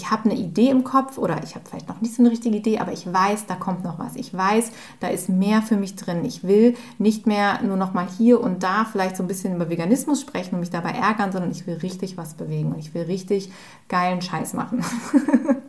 ich habe eine Idee im Kopf oder ich habe vielleicht noch nicht so eine richtige Idee, aber ich weiß, da kommt noch was. Ich weiß, da ist mehr für mich drin. Ich will nicht mehr nur noch mal hier und da vielleicht so ein bisschen über Veganismus sprechen und mich dabei ärgern, sondern ich will richtig was bewegen und ich will richtig geilen Scheiß machen.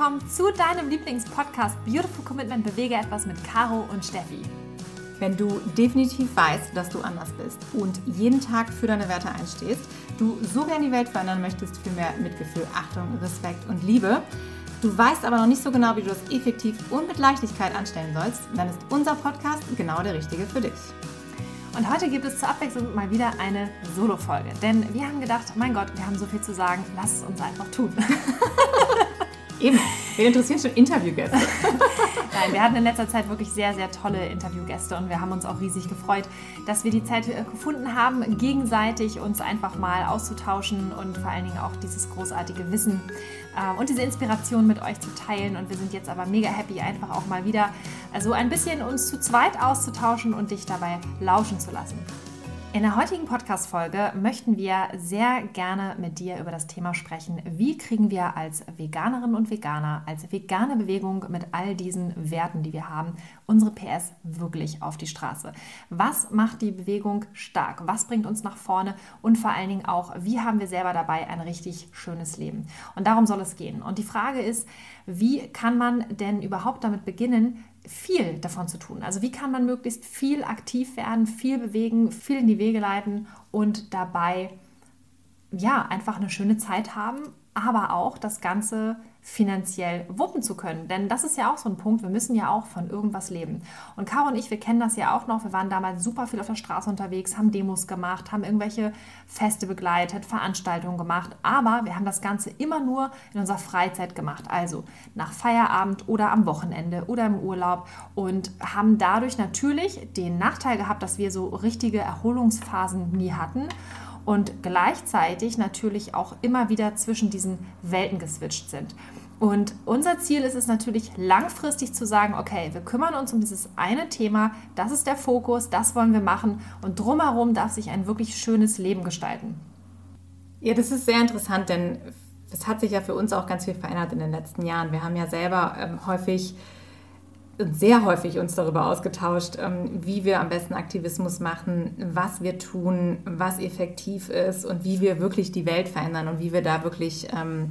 willkommen zu deinem Lieblingspodcast Beautiful Commitment Bewege etwas mit Caro und Steffi. Wenn du definitiv weißt, dass du anders bist und jeden Tag für deine Werte einstehst, du so gerne die Welt verändern möchtest für mehr Mitgefühl, Achtung, Respekt und Liebe, du weißt aber noch nicht so genau, wie du das effektiv und mit Leichtigkeit anstellen sollst, dann ist unser Podcast genau der richtige für dich. Und heute gibt es zur Abwechslung mal wieder eine Solo-Folge. Denn wir haben gedacht, mein Gott, wir haben so viel zu sagen, lass es uns einfach tun. Eben, wir interessieren schon Interviewgäste. Nein, wir hatten in letzter Zeit wirklich sehr, sehr tolle Interviewgäste und wir haben uns auch riesig gefreut, dass wir die Zeit äh, gefunden haben, gegenseitig uns einfach mal auszutauschen und vor allen Dingen auch dieses großartige Wissen äh, und diese Inspiration mit euch zu teilen. Und wir sind jetzt aber mega happy, einfach auch mal wieder so also ein bisschen uns zu zweit auszutauschen und dich dabei lauschen zu lassen. In der heutigen Podcast-Folge möchten wir sehr gerne mit dir über das Thema sprechen. Wie kriegen wir als Veganerinnen und Veganer, als vegane Bewegung mit all diesen Werten, die wir haben, unsere PS wirklich auf die Straße? Was macht die Bewegung stark? Was bringt uns nach vorne? Und vor allen Dingen auch, wie haben wir selber dabei ein richtig schönes Leben? Und darum soll es gehen. Und die Frage ist, wie kann man denn überhaupt damit beginnen, viel davon zu tun. Also wie kann man möglichst viel aktiv werden, viel bewegen, viel in die Wege leiten und dabei ja einfach eine schöne Zeit haben, aber auch das Ganze finanziell wuppen zu können. Denn das ist ja auch so ein Punkt, wir müssen ja auch von irgendwas leben. Und Caro und ich, wir kennen das ja auch noch, wir waren damals super viel auf der Straße unterwegs, haben Demos gemacht, haben irgendwelche Feste begleitet, Veranstaltungen gemacht, aber wir haben das Ganze immer nur in unserer Freizeit gemacht, also nach Feierabend oder am Wochenende oder im Urlaub. Und haben dadurch natürlich den Nachteil gehabt, dass wir so richtige Erholungsphasen nie hatten und gleichzeitig natürlich auch immer wieder zwischen diesen Welten geswitcht sind. Und unser Ziel ist es natürlich langfristig zu sagen, okay, wir kümmern uns um dieses eine Thema, das ist der Fokus, das wollen wir machen und drumherum darf sich ein wirklich schönes Leben gestalten. Ja, das ist sehr interessant, denn es hat sich ja für uns auch ganz viel verändert in den letzten Jahren. Wir haben ja selber ähm, häufig sehr häufig uns darüber ausgetauscht, ähm, wie wir am besten Aktivismus machen, was wir tun, was effektiv ist und wie wir wirklich die Welt verändern und wie wir da wirklich ähm,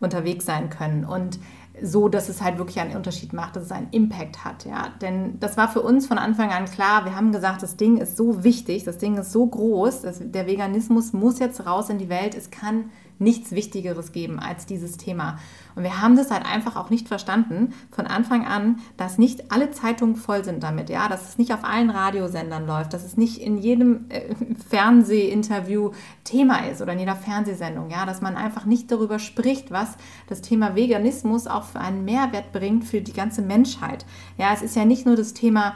unterwegs sein können. Und so, dass es halt wirklich einen Unterschied macht, dass es einen Impact hat, ja. Denn das war für uns von Anfang an klar. Wir haben gesagt, das Ding ist so wichtig, das Ding ist so groß, der Veganismus muss jetzt raus in die Welt. Es kann nichts Wichtigeres geben als dieses Thema. Und wir haben das halt einfach auch nicht verstanden von Anfang an, dass nicht alle Zeitungen voll sind damit, ja, dass es nicht auf allen Radiosendern läuft, dass es nicht in jedem äh, Fernsehinterview Thema ist oder in jeder Fernsehsendung, ja, dass man einfach nicht darüber spricht, was das Thema Veganismus auch für einen Mehrwert bringt für die ganze Menschheit. Ja, es ist ja nicht nur das Thema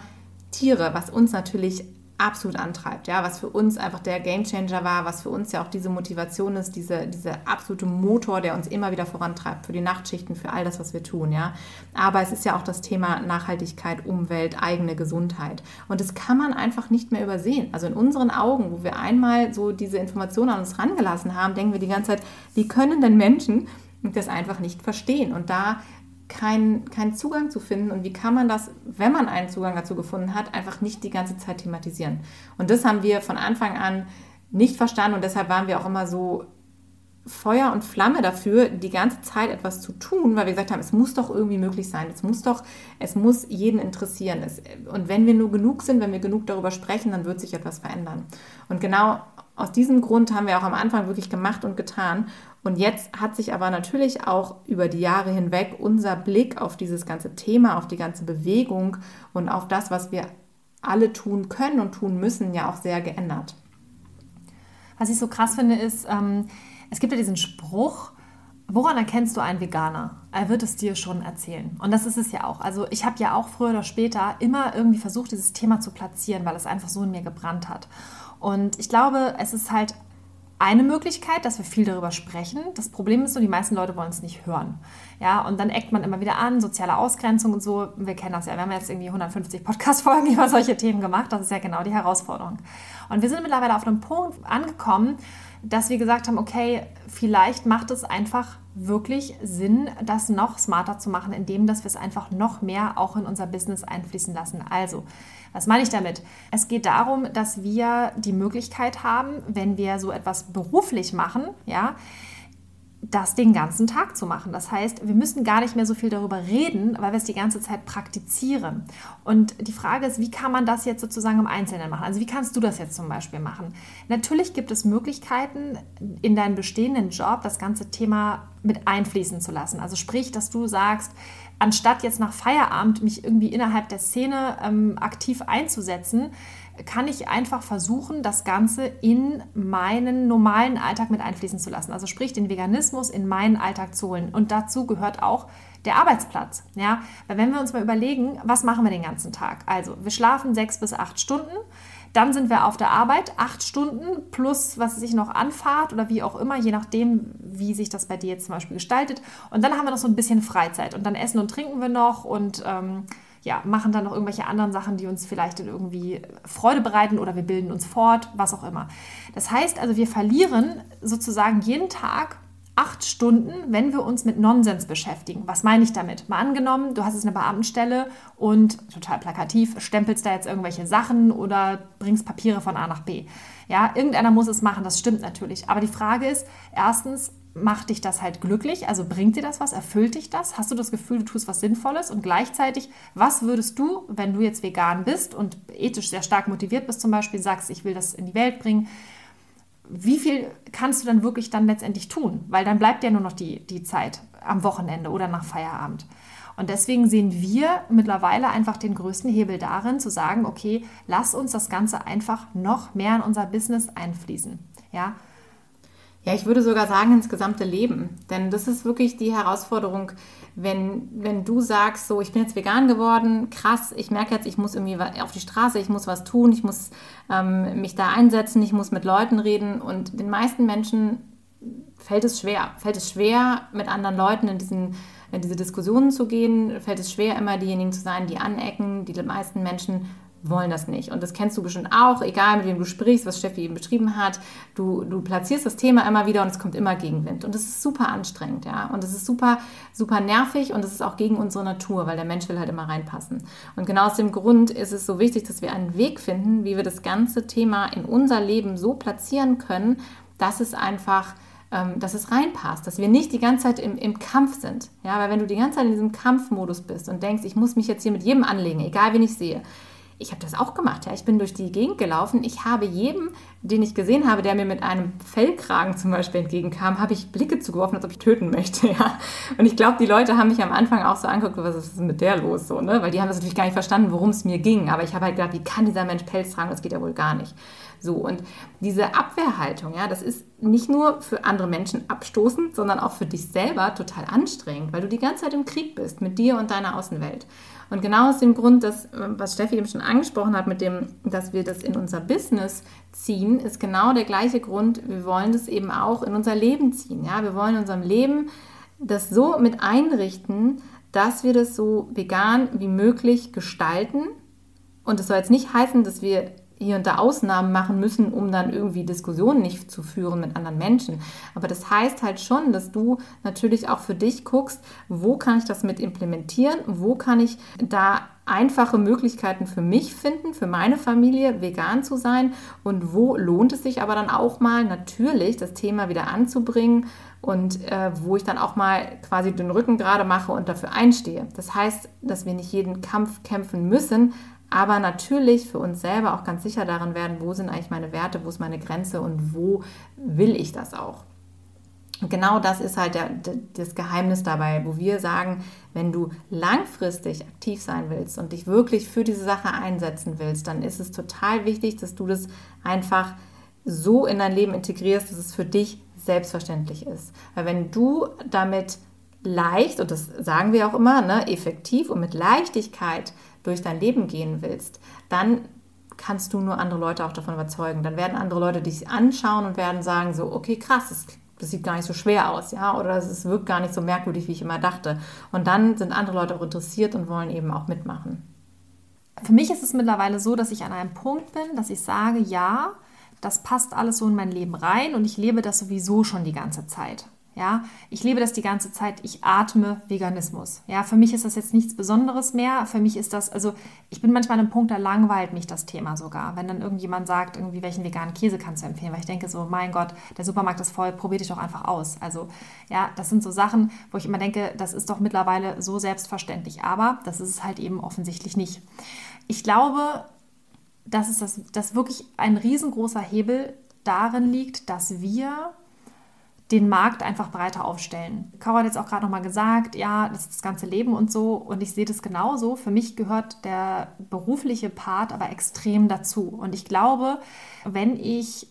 Tiere, was uns natürlich absolut antreibt, ja, was für uns einfach der Gamechanger war, was für uns ja auch diese Motivation ist, diese, dieser absolute Motor, der uns immer wieder vorantreibt für die Nachtschichten, für all das, was wir tun, ja. Aber es ist ja auch das Thema Nachhaltigkeit, Umwelt, eigene Gesundheit. Und das kann man einfach nicht mehr übersehen. Also in unseren Augen, wo wir einmal so diese Informationen an uns rangelassen haben, denken wir die ganze Zeit, wie können denn Menschen das einfach nicht verstehen? Und da keinen kein Zugang zu finden und wie kann man das, wenn man einen Zugang dazu gefunden hat, einfach nicht die ganze Zeit thematisieren. Und das haben wir von Anfang an nicht verstanden und deshalb waren wir auch immer so Feuer und Flamme dafür, die ganze Zeit etwas zu tun, weil wir gesagt haben, es muss doch irgendwie möglich sein, es muss doch, es muss jeden interessieren. Es, und wenn wir nur genug sind, wenn wir genug darüber sprechen, dann wird sich etwas verändern. Und genau aus diesem Grund haben wir auch am Anfang wirklich gemacht und getan. Und jetzt hat sich aber natürlich auch über die Jahre hinweg unser Blick auf dieses ganze Thema, auf die ganze Bewegung und auf das, was wir alle tun können und tun müssen, ja auch sehr geändert. Was ich so krass finde, ist, ähm, es gibt ja diesen Spruch, woran erkennst du einen Veganer? Er wird es dir schon erzählen. Und das ist es ja auch. Also ich habe ja auch früher oder später immer irgendwie versucht, dieses Thema zu platzieren, weil es einfach so in mir gebrannt hat. Und ich glaube, es ist halt eine Möglichkeit, dass wir viel darüber sprechen. Das Problem ist nur, die meisten Leute wollen es nicht hören. Ja, und dann eckt man immer wieder an, soziale Ausgrenzung und so. Wir kennen das ja. Wir haben jetzt irgendwie 150 Podcast-Folgen über solche Themen gemacht. Das ist ja genau die Herausforderung. Und wir sind mittlerweile auf einem Punkt angekommen, dass wir gesagt haben, okay, vielleicht macht es einfach wirklich Sinn, das noch smarter zu machen, indem dass wir es einfach noch mehr auch in unser Business einfließen lassen. Also, was meine ich damit? Es geht darum, dass wir die Möglichkeit haben, wenn wir so etwas beruflich machen, ja, das den ganzen Tag zu machen. Das heißt, wir müssen gar nicht mehr so viel darüber reden, weil wir es die ganze Zeit praktizieren. Und die Frage ist, wie kann man das jetzt sozusagen im Einzelnen machen? Also wie kannst du das jetzt zum Beispiel machen? Natürlich gibt es Möglichkeiten, in deinen bestehenden Job das ganze Thema mit einfließen zu lassen. Also sprich, dass du sagst, anstatt jetzt nach Feierabend mich irgendwie innerhalb der Szene ähm, aktiv einzusetzen, kann ich einfach versuchen, das Ganze in meinen normalen Alltag mit einfließen zu lassen. Also sprich, den Veganismus in meinen Alltag zu holen. Und dazu gehört auch der Arbeitsplatz. Ja? Weil wenn wir uns mal überlegen, was machen wir den ganzen Tag? Also wir schlafen sechs bis acht Stunden. Dann sind wir auf der Arbeit, acht Stunden plus, was sich noch anfahrt oder wie auch immer, je nachdem, wie sich das bei dir jetzt zum Beispiel gestaltet. Und dann haben wir noch so ein bisschen Freizeit und dann essen und trinken wir noch und ähm, ja, machen dann noch irgendwelche anderen Sachen, die uns vielleicht irgendwie Freude bereiten oder wir bilden uns fort, was auch immer. Das heißt also, wir verlieren sozusagen jeden Tag acht Stunden, wenn wir uns mit Nonsens beschäftigen. Was meine ich damit? Mal angenommen, du hast jetzt eine Beamtenstelle und total plakativ stempelst da jetzt irgendwelche Sachen oder bringst Papiere von A nach B. Ja, irgendeiner muss es machen, das stimmt natürlich. Aber die Frage ist, erstens, macht dich das halt glücklich? Also bringt dir das was? Erfüllt dich das? Hast du das Gefühl, du tust was Sinnvolles? Und gleichzeitig, was würdest du, wenn du jetzt vegan bist und ethisch sehr stark motiviert bist, zum Beispiel sagst, ich will das in die Welt bringen, wie viel kannst du dann wirklich dann letztendlich tun? Weil dann bleibt ja nur noch die, die Zeit am Wochenende oder nach Feierabend. Und deswegen sehen wir mittlerweile einfach den größten Hebel darin, zu sagen, okay, lass uns das Ganze einfach noch mehr in unser Business einfließen. Ja, ja, ich würde sogar sagen ins gesamte Leben. Denn das ist wirklich die Herausforderung, wenn, wenn du sagst, so, ich bin jetzt vegan geworden, krass, ich merke jetzt, ich muss irgendwie auf die Straße, ich muss was tun, ich muss ähm, mich da einsetzen, ich muss mit Leuten reden. Und den meisten Menschen fällt es schwer, fällt es schwer, mit anderen Leuten in diesen in diese Diskussionen zu gehen, fällt es schwer, immer diejenigen zu sein, die anecken. Die meisten Menschen wollen das nicht. Und das kennst du bestimmt auch, egal mit wem du sprichst, was Steffi eben beschrieben hat. Du, du platzierst das Thema immer wieder und es kommt immer Gegenwind. Und das ist super anstrengend, ja. Und es ist super, super nervig und es ist auch gegen unsere Natur, weil der Mensch will halt immer reinpassen. Und genau aus dem Grund ist es so wichtig, dass wir einen Weg finden, wie wir das ganze Thema in unser Leben so platzieren können, dass es einfach ähm, dass es reinpasst, dass wir nicht die ganze Zeit im, im Kampf sind. Ja, weil wenn du die ganze Zeit in diesem Kampfmodus bist und denkst, ich muss mich jetzt hier mit jedem anlegen, egal wen ich sehe, ich habe das auch gemacht. Ja. Ich bin durch die Gegend gelaufen. Ich habe jedem, den ich gesehen habe, der mir mit einem Fellkragen zum Beispiel entgegenkam, habe ich Blicke zugeworfen, als ob ich töten möchte. Ja. Und ich glaube, die Leute haben mich am Anfang auch so angeguckt, was ist mit der los? So, ne? Weil die haben das natürlich gar nicht verstanden, worum es mir ging. Aber ich habe halt gedacht, wie kann dieser Mensch Pelz tragen? Das geht ja wohl gar nicht. So, und diese Abwehrhaltung, ja, das ist nicht nur für andere Menschen abstoßend, sondern auch für dich selber total anstrengend, weil du die ganze Zeit im Krieg bist mit dir und deiner Außenwelt. Und genau aus dem Grund, dass, was Steffi eben schon angesprochen hat, mit dem, dass wir das in unser Business ziehen, ist genau der gleiche Grund. Wir wollen das eben auch in unser Leben ziehen. Ja? Wir wollen in unserem Leben das so mit einrichten, dass wir das so vegan wie möglich gestalten. Und das soll jetzt nicht heißen, dass wir hier und da Ausnahmen machen müssen, um dann irgendwie Diskussionen nicht zu führen mit anderen Menschen. Aber das heißt halt schon, dass du natürlich auch für dich guckst, wo kann ich das mit implementieren, wo kann ich da einfache Möglichkeiten für mich finden, für meine Familie vegan zu sein und wo lohnt es sich aber dann auch mal natürlich das Thema wieder anzubringen und äh, wo ich dann auch mal quasi den Rücken gerade mache und dafür einstehe. Das heißt, dass wir nicht jeden Kampf kämpfen müssen, aber natürlich für uns selber auch ganz sicher darin werden, wo sind eigentlich meine Werte, wo ist meine Grenze und wo will ich das auch. Und genau das ist halt der, der, das Geheimnis dabei, wo wir sagen, wenn du langfristig aktiv sein willst und dich wirklich für diese Sache einsetzen willst, dann ist es total wichtig, dass du das einfach so in dein Leben integrierst, dass es für dich selbstverständlich ist. Weil wenn du damit leicht, und das sagen wir auch immer, ne, effektiv und mit Leichtigkeit durch dein Leben gehen willst, dann kannst du nur andere Leute auch davon überzeugen. Dann werden andere Leute dich anschauen und werden sagen so, okay, krass, das, das sieht gar nicht so schwer aus, ja, oder es wirkt gar nicht so merkwürdig, wie ich immer dachte. Und dann sind andere Leute auch interessiert und wollen eben auch mitmachen. Für mich ist es mittlerweile so, dass ich an einem Punkt bin, dass ich sage, ja, das passt alles so in mein Leben rein und ich lebe das sowieso schon die ganze Zeit. Ja, ich lebe das die ganze Zeit. Ich atme Veganismus. Ja, für mich ist das jetzt nichts Besonderes mehr. Für mich ist das, also ich bin manchmal an einem Punkt, da langweilt mich das Thema sogar. Wenn dann irgendjemand sagt, irgendwie welchen veganen Käse kannst du empfehlen, weil ich denke so, mein Gott, der Supermarkt ist voll, probier dich doch einfach aus. Also ja, das sind so Sachen, wo ich immer denke, das ist doch mittlerweile so selbstverständlich. Aber das ist es halt eben offensichtlich nicht. Ich glaube, dass es das, wirklich ein riesengroßer Hebel darin liegt, dass wir den Markt einfach breiter aufstellen. Caro hat jetzt auch gerade nochmal gesagt, ja, das ist das ganze Leben und so. Und ich sehe das genauso. Für mich gehört der berufliche Part aber extrem dazu. Und ich glaube, wenn ich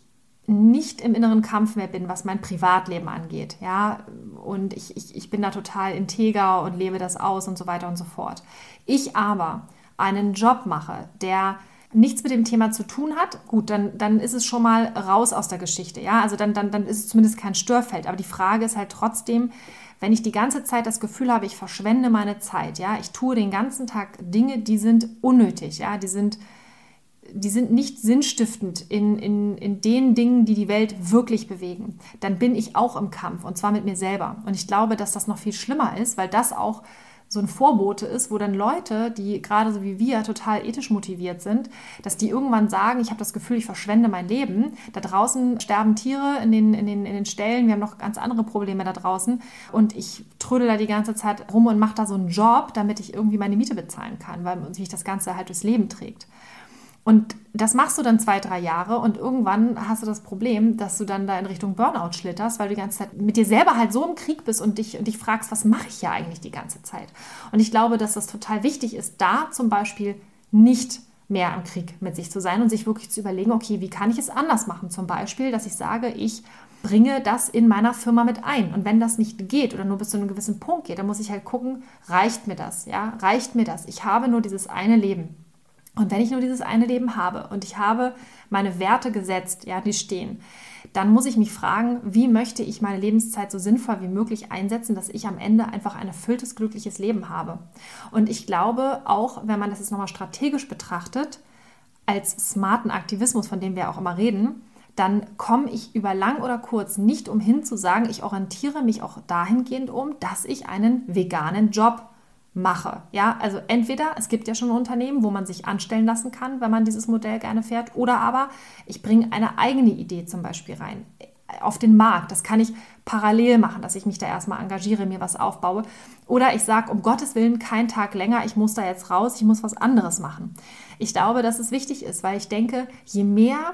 nicht im inneren Kampf mehr bin, was mein Privatleben angeht, ja, und ich, ich, ich bin da total integer und lebe das aus und so weiter und so fort. Ich aber einen Job mache, der nichts mit dem Thema zu tun hat, gut, dann, dann ist es schon mal raus aus der Geschichte. Ja, also dann, dann, dann ist es zumindest kein Störfeld. Aber die Frage ist halt trotzdem, wenn ich die ganze Zeit das Gefühl habe, ich verschwende meine Zeit, ja, ich tue den ganzen Tag Dinge, die sind unnötig, ja, die sind, die sind nicht sinnstiftend in, in, in den Dingen, die die Welt wirklich bewegen, dann bin ich auch im Kampf und zwar mit mir selber. Und ich glaube, dass das noch viel schlimmer ist, weil das auch so ein Vorbote ist, wo dann Leute, die gerade so wie wir total ethisch motiviert sind, dass die irgendwann sagen, ich habe das Gefühl, ich verschwende mein Leben. Da draußen sterben Tiere in den, in, den, in den Ställen, wir haben noch ganz andere Probleme da draußen und ich trödel da die ganze Zeit rum und mache da so einen Job, damit ich irgendwie meine Miete bezahlen kann, weil sich das Ganze halt durchs Leben trägt. Und das machst du dann zwei, drei Jahre und irgendwann hast du das Problem, dass du dann da in Richtung Burnout schlitterst, weil du die ganze Zeit mit dir selber halt so im Krieg bist und dich, und dich fragst, was mache ich ja eigentlich die ganze Zeit? Und ich glaube, dass das total wichtig ist, da zum Beispiel nicht mehr im Krieg mit sich zu sein und sich wirklich zu überlegen, okay, wie kann ich es anders machen? Zum Beispiel, dass ich sage, ich bringe das in meiner Firma mit ein. Und wenn das nicht geht oder nur bis zu einem gewissen Punkt geht, dann muss ich halt gucken, reicht mir das? Ja, reicht mir das? Ich habe nur dieses eine Leben. Und wenn ich nur dieses eine Leben habe und ich habe meine Werte gesetzt, ja, die stehen, dann muss ich mich fragen, wie möchte ich meine Lebenszeit so sinnvoll wie möglich einsetzen, dass ich am Ende einfach ein erfülltes, glückliches Leben habe. Und ich glaube, auch wenn man das jetzt nochmal strategisch betrachtet, als smarten Aktivismus, von dem wir auch immer reden, dann komme ich über lang oder kurz nicht umhin zu sagen, ich orientiere mich auch dahingehend um, dass ich einen veganen Job mache. Ja, also entweder es gibt ja schon Unternehmen, wo man sich anstellen lassen kann, wenn man dieses Modell gerne fährt, oder aber ich bringe eine eigene Idee zum Beispiel rein auf den Markt. Das kann ich parallel machen, dass ich mich da erstmal engagiere, mir was aufbaue. Oder ich sage, um Gottes Willen, kein Tag länger, ich muss da jetzt raus, ich muss was anderes machen. Ich glaube, dass es wichtig ist, weil ich denke, je mehr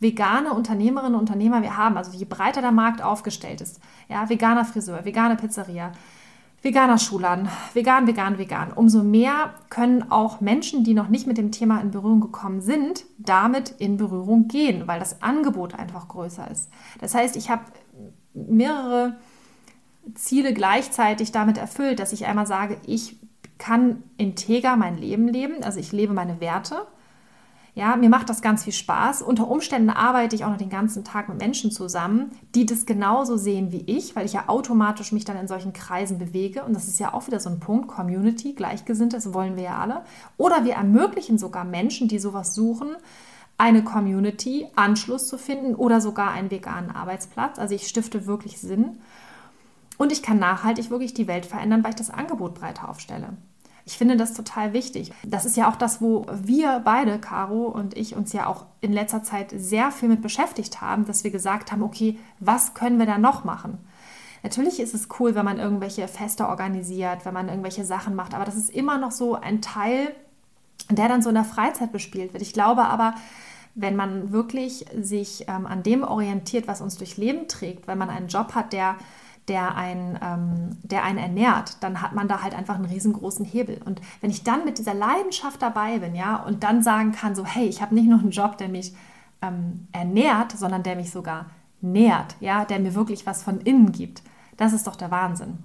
vegane Unternehmerinnen und Unternehmer wir haben, also je breiter der Markt aufgestellt ist, ja, veganer Friseur, vegane Pizzeria, veganer Schuhladen, vegan, vegan, vegan. Umso mehr können auch Menschen, die noch nicht mit dem Thema in Berührung gekommen sind, damit in Berührung gehen, weil das Angebot einfach größer ist. Das heißt, ich habe mehrere Ziele gleichzeitig damit erfüllt, dass ich einmal sage, ich kann integer mein Leben leben, also ich lebe meine Werte ja, mir macht das ganz viel Spaß. Unter Umständen arbeite ich auch noch den ganzen Tag mit Menschen zusammen, die das genauso sehen wie ich, weil ich ja automatisch mich dann in solchen Kreisen bewege. Und das ist ja auch wieder so ein Punkt, Community, Gleichgesinnte, das wollen wir ja alle. Oder wir ermöglichen sogar Menschen, die sowas suchen, eine Community, Anschluss zu finden oder sogar einen veganen Arbeitsplatz. Also ich stifte wirklich Sinn. Und ich kann nachhaltig wirklich die Welt verändern, weil ich das Angebot breiter aufstelle. Ich finde das total wichtig. Das ist ja auch das, wo wir beide, Caro und ich, uns ja auch in letzter Zeit sehr viel mit beschäftigt haben, dass wir gesagt haben, okay, was können wir da noch machen? Natürlich ist es cool, wenn man irgendwelche Feste organisiert, wenn man irgendwelche Sachen macht, aber das ist immer noch so ein Teil, der dann so in der Freizeit bespielt wird. Ich glaube aber, wenn man wirklich sich ähm, an dem orientiert, was uns durch Leben trägt, wenn man einen Job hat, der der einen, ähm, der einen ernährt, dann hat man da halt einfach einen riesengroßen Hebel. Und wenn ich dann mit dieser Leidenschaft dabei bin, ja, und dann sagen kann, so, hey, ich habe nicht nur einen Job, der mich ähm, ernährt, sondern der mich sogar nährt, ja, der mir wirklich was von innen gibt, das ist doch der Wahnsinn.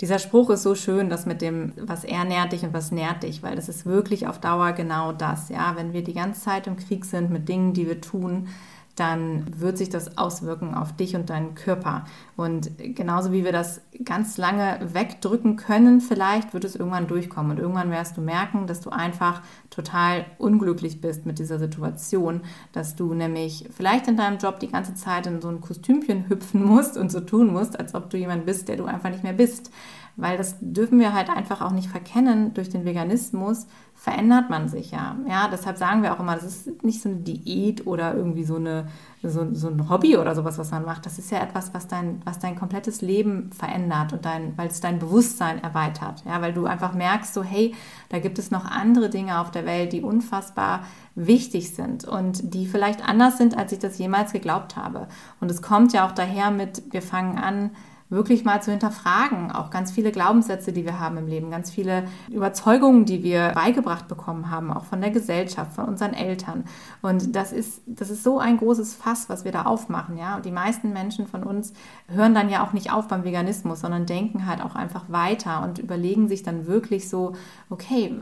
Dieser Spruch ist so schön, dass mit dem, was ernährt dich und was nährt dich, weil das ist wirklich auf Dauer genau das. Ja, wenn wir die ganze Zeit im Krieg sind mit Dingen, die wir tun, dann wird sich das auswirken auf dich und deinen Körper. Und genauso wie wir das ganz lange wegdrücken können, vielleicht wird es irgendwann durchkommen. Und irgendwann wirst du merken, dass du einfach total unglücklich bist mit dieser Situation, dass du nämlich vielleicht in deinem Job die ganze Zeit in so ein Kostümchen hüpfen musst und so tun musst, als ob du jemand bist, der du einfach nicht mehr bist weil das dürfen wir halt einfach auch nicht verkennen. Durch den Veganismus verändert man sich ja. Ja, deshalb sagen wir auch immer, das ist nicht so eine Diät oder irgendwie so, eine, so, so ein Hobby oder sowas, was man macht. Das ist ja etwas, was dein, was dein komplettes Leben verändert und dein, weil es dein Bewusstsein erweitert. Ja, weil du einfach merkst, so, hey, da gibt es noch andere Dinge auf der Welt, die unfassbar wichtig sind und die vielleicht anders sind, als ich das jemals geglaubt habe. Und es kommt ja auch daher mit, wir fangen an, wirklich mal zu hinterfragen. Auch ganz viele Glaubenssätze, die wir haben im Leben, ganz viele Überzeugungen, die wir beigebracht bekommen haben, auch von der Gesellschaft, von unseren Eltern. Und das ist, das ist so ein großes Fass, was wir da aufmachen. Ja? Und die meisten Menschen von uns hören dann ja auch nicht auf beim Veganismus, sondern denken halt auch einfach weiter und überlegen sich dann wirklich so, okay,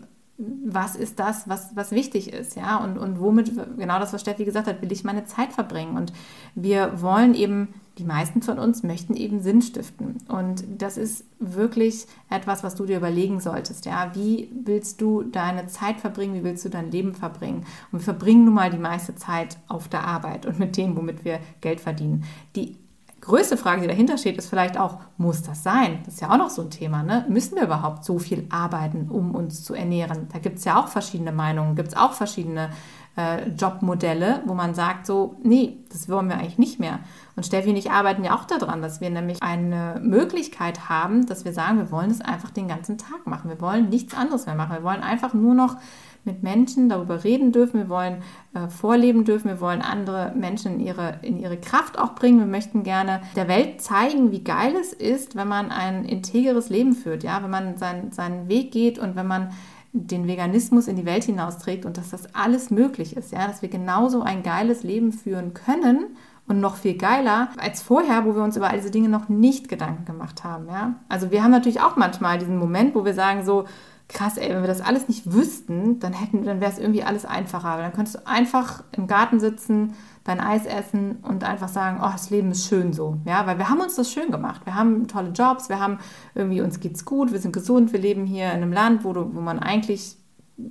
was ist das, was, was wichtig ist, ja, und, und womit, genau das, was Steffi gesagt hat, will ich meine Zeit verbringen. Und wir wollen eben, die meisten von uns möchten eben Sinn stiften. Und das ist wirklich etwas, was du dir überlegen solltest, ja. Wie willst du deine Zeit verbringen? Wie willst du dein Leben verbringen? Und wir verbringen nun mal die meiste Zeit auf der Arbeit und mit dem, womit wir Geld verdienen. Die größte Frage, die dahinter steht, ist vielleicht auch, muss das sein? Das ist ja auch noch so ein Thema. Ne? Müssen wir überhaupt so viel arbeiten, um uns zu ernähren? Da gibt es ja auch verschiedene Meinungen, gibt es auch verschiedene äh, Jobmodelle, wo man sagt, so, nee, das wollen wir eigentlich nicht mehr. Und Steffi und ich arbeiten ja auch daran, dass wir nämlich eine Möglichkeit haben, dass wir sagen, wir wollen es einfach den ganzen Tag machen. Wir wollen nichts anderes mehr machen. Wir wollen einfach nur noch mit Menschen darüber reden dürfen, wir wollen äh, vorleben dürfen, wir wollen andere Menschen in ihre, in ihre Kraft auch bringen. Wir möchten gerne der Welt zeigen, wie geil es ist, wenn man ein integeres Leben führt, ja, wenn man sein, seinen Weg geht und wenn man den Veganismus in die Welt hinausträgt und dass das alles möglich ist, ja, dass wir genauso ein geiles Leben führen können und noch viel geiler als vorher, wo wir uns über all diese Dinge noch nicht Gedanken gemacht haben, ja. Also wir haben natürlich auch manchmal diesen Moment, wo wir sagen so, krass, ey, wenn wir das alles nicht wüssten, dann hätten, dann wäre es irgendwie alles einfacher. Dann könntest du einfach im Garten sitzen, dein Eis essen und einfach sagen, oh, das Leben ist schön so. Ja, weil wir haben uns das schön gemacht. Wir haben tolle Jobs, wir haben irgendwie, uns geht's gut, wir sind gesund, wir leben hier in einem Land, wo, du, wo man eigentlich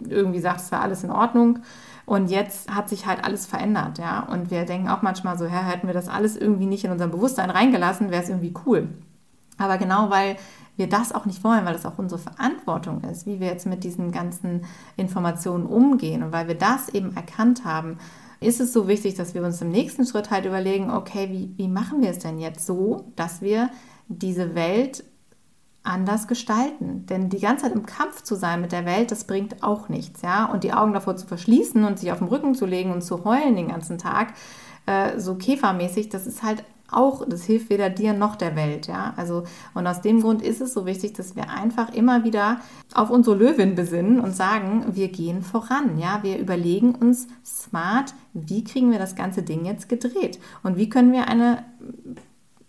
irgendwie sagt, es wäre alles in Ordnung. Und jetzt hat sich halt alles verändert, ja. Und wir denken auch manchmal so, ja, hätten wir das alles irgendwie nicht in unser Bewusstsein reingelassen, wäre es irgendwie cool. Aber genau weil wir das auch nicht wollen, weil das auch unsere Verantwortung ist, wie wir jetzt mit diesen ganzen Informationen umgehen und weil wir das eben erkannt haben, ist es so wichtig, dass wir uns im nächsten Schritt halt überlegen, okay, wie, wie machen wir es denn jetzt so, dass wir diese Welt anders gestalten. Denn die ganze Zeit im Kampf zu sein mit der Welt, das bringt auch nichts, ja. Und die Augen davor zu verschließen und sich auf den Rücken zu legen und zu heulen den ganzen Tag, äh, so käfermäßig, das ist halt auch, das hilft weder dir noch der Welt, ja. Also, und aus dem Grund ist es so wichtig, dass wir einfach immer wieder auf unsere Löwin besinnen und sagen, wir gehen voran, ja. Wir überlegen uns smart, wie kriegen wir das ganze Ding jetzt gedreht und wie können wir eine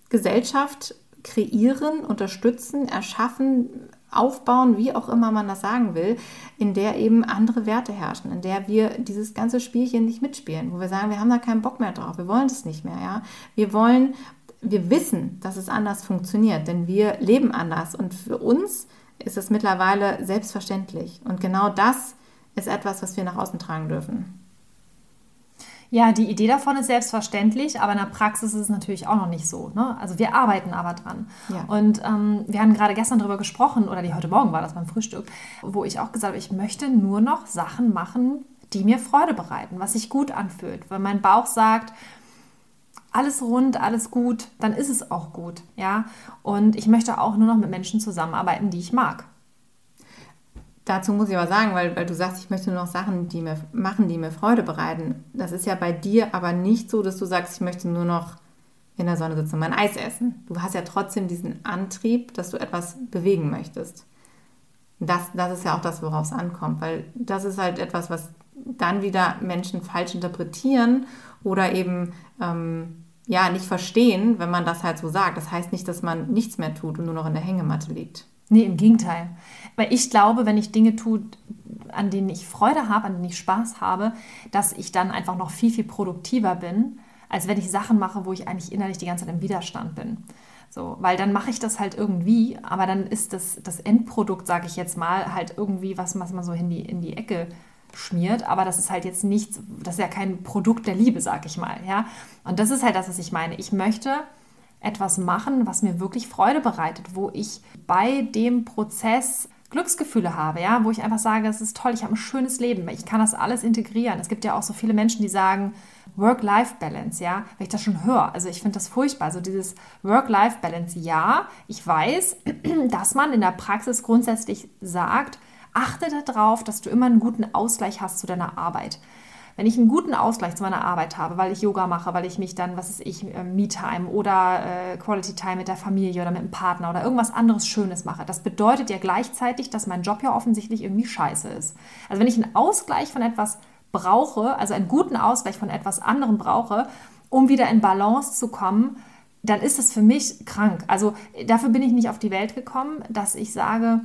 Gesellschaft kreieren, unterstützen, erschaffen, aufbauen, wie auch immer man das sagen will, in der eben andere Werte herrschen, in der wir dieses ganze Spielchen nicht mitspielen, wo wir sagen, wir haben da keinen Bock mehr drauf, wir wollen das nicht mehr, ja. Wir wollen, wir wissen, dass es anders funktioniert, denn wir leben anders und für uns ist es mittlerweile selbstverständlich und genau das ist etwas, was wir nach außen tragen dürfen. Ja, die Idee davon ist selbstverständlich, aber in der Praxis ist es natürlich auch noch nicht so. Ne? Also wir arbeiten aber dran. Ja. Und ähm, wir haben gerade gestern darüber gesprochen, oder die heute Morgen war das beim Frühstück, wo ich auch gesagt habe, ich möchte nur noch Sachen machen, die mir Freude bereiten, was sich gut anfühlt. Wenn mein Bauch sagt, alles rund, alles gut, dann ist es auch gut, ja. Und ich möchte auch nur noch mit Menschen zusammenarbeiten, die ich mag. Dazu muss ich aber sagen, weil, weil du sagst, ich möchte nur noch Sachen die mir, machen, die mir Freude bereiten. Das ist ja bei dir aber nicht so, dass du sagst, ich möchte nur noch in der Sonne sitzen und mein Eis essen. Du hast ja trotzdem diesen Antrieb, dass du etwas bewegen möchtest. Das, das ist ja auch das, worauf es ankommt, weil das ist halt etwas, was dann wieder Menschen falsch interpretieren oder eben ähm, ja nicht verstehen, wenn man das halt so sagt. Das heißt nicht, dass man nichts mehr tut und nur noch in der Hängematte liegt. Nee, im Gegenteil. Weil ich glaube, wenn ich Dinge tue, an denen ich Freude habe, an denen ich Spaß habe, dass ich dann einfach noch viel, viel produktiver bin, als wenn ich Sachen mache, wo ich eigentlich innerlich die ganze Zeit im Widerstand bin. So, weil dann mache ich das halt irgendwie, aber dann ist das, das Endprodukt, sage ich jetzt mal, halt irgendwie was, was man so in die, in die Ecke schmiert, aber das ist halt jetzt nichts, das ist ja kein Produkt der Liebe, sage ich mal, ja. Und das ist halt das, was ich meine. Ich möchte etwas machen, was mir wirklich Freude bereitet, wo ich bei dem Prozess Glücksgefühle habe, ja, wo ich einfach sage, es ist toll, ich habe ein schönes Leben, ich kann das alles integrieren. Es gibt ja auch so viele Menschen, die sagen, Work-Life-Balance, ja, wenn ich das schon höre, also ich finde das furchtbar, also dieses Work-Life-Balance, ja, ich weiß, dass man in der Praxis grundsätzlich sagt, achte darauf, dass du immer einen guten Ausgleich hast zu deiner Arbeit. Wenn ich einen guten Ausgleich zu meiner Arbeit habe, weil ich Yoga mache, weil ich mich dann, was ist ich, äh, Me-Time oder äh, Quality Time mit der Familie oder mit dem Partner oder irgendwas anderes Schönes mache, das bedeutet ja gleichzeitig, dass mein Job ja offensichtlich irgendwie scheiße ist. Also wenn ich einen Ausgleich von etwas brauche, also einen guten Ausgleich von etwas anderem brauche, um wieder in Balance zu kommen, dann ist es für mich krank. Also dafür bin ich nicht auf die Welt gekommen, dass ich sage,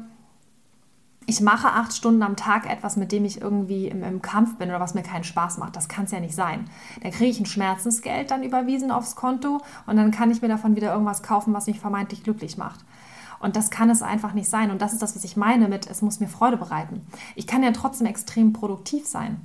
ich mache acht Stunden am Tag etwas, mit dem ich irgendwie im, im Kampf bin oder was mir keinen Spaß macht. Das kann es ja nicht sein. Dann kriege ich ein Schmerzensgeld dann überwiesen aufs Konto und dann kann ich mir davon wieder irgendwas kaufen, was mich vermeintlich glücklich macht. Und das kann es einfach nicht sein. Und das ist das, was ich meine mit, es muss mir Freude bereiten. Ich kann ja trotzdem extrem produktiv sein.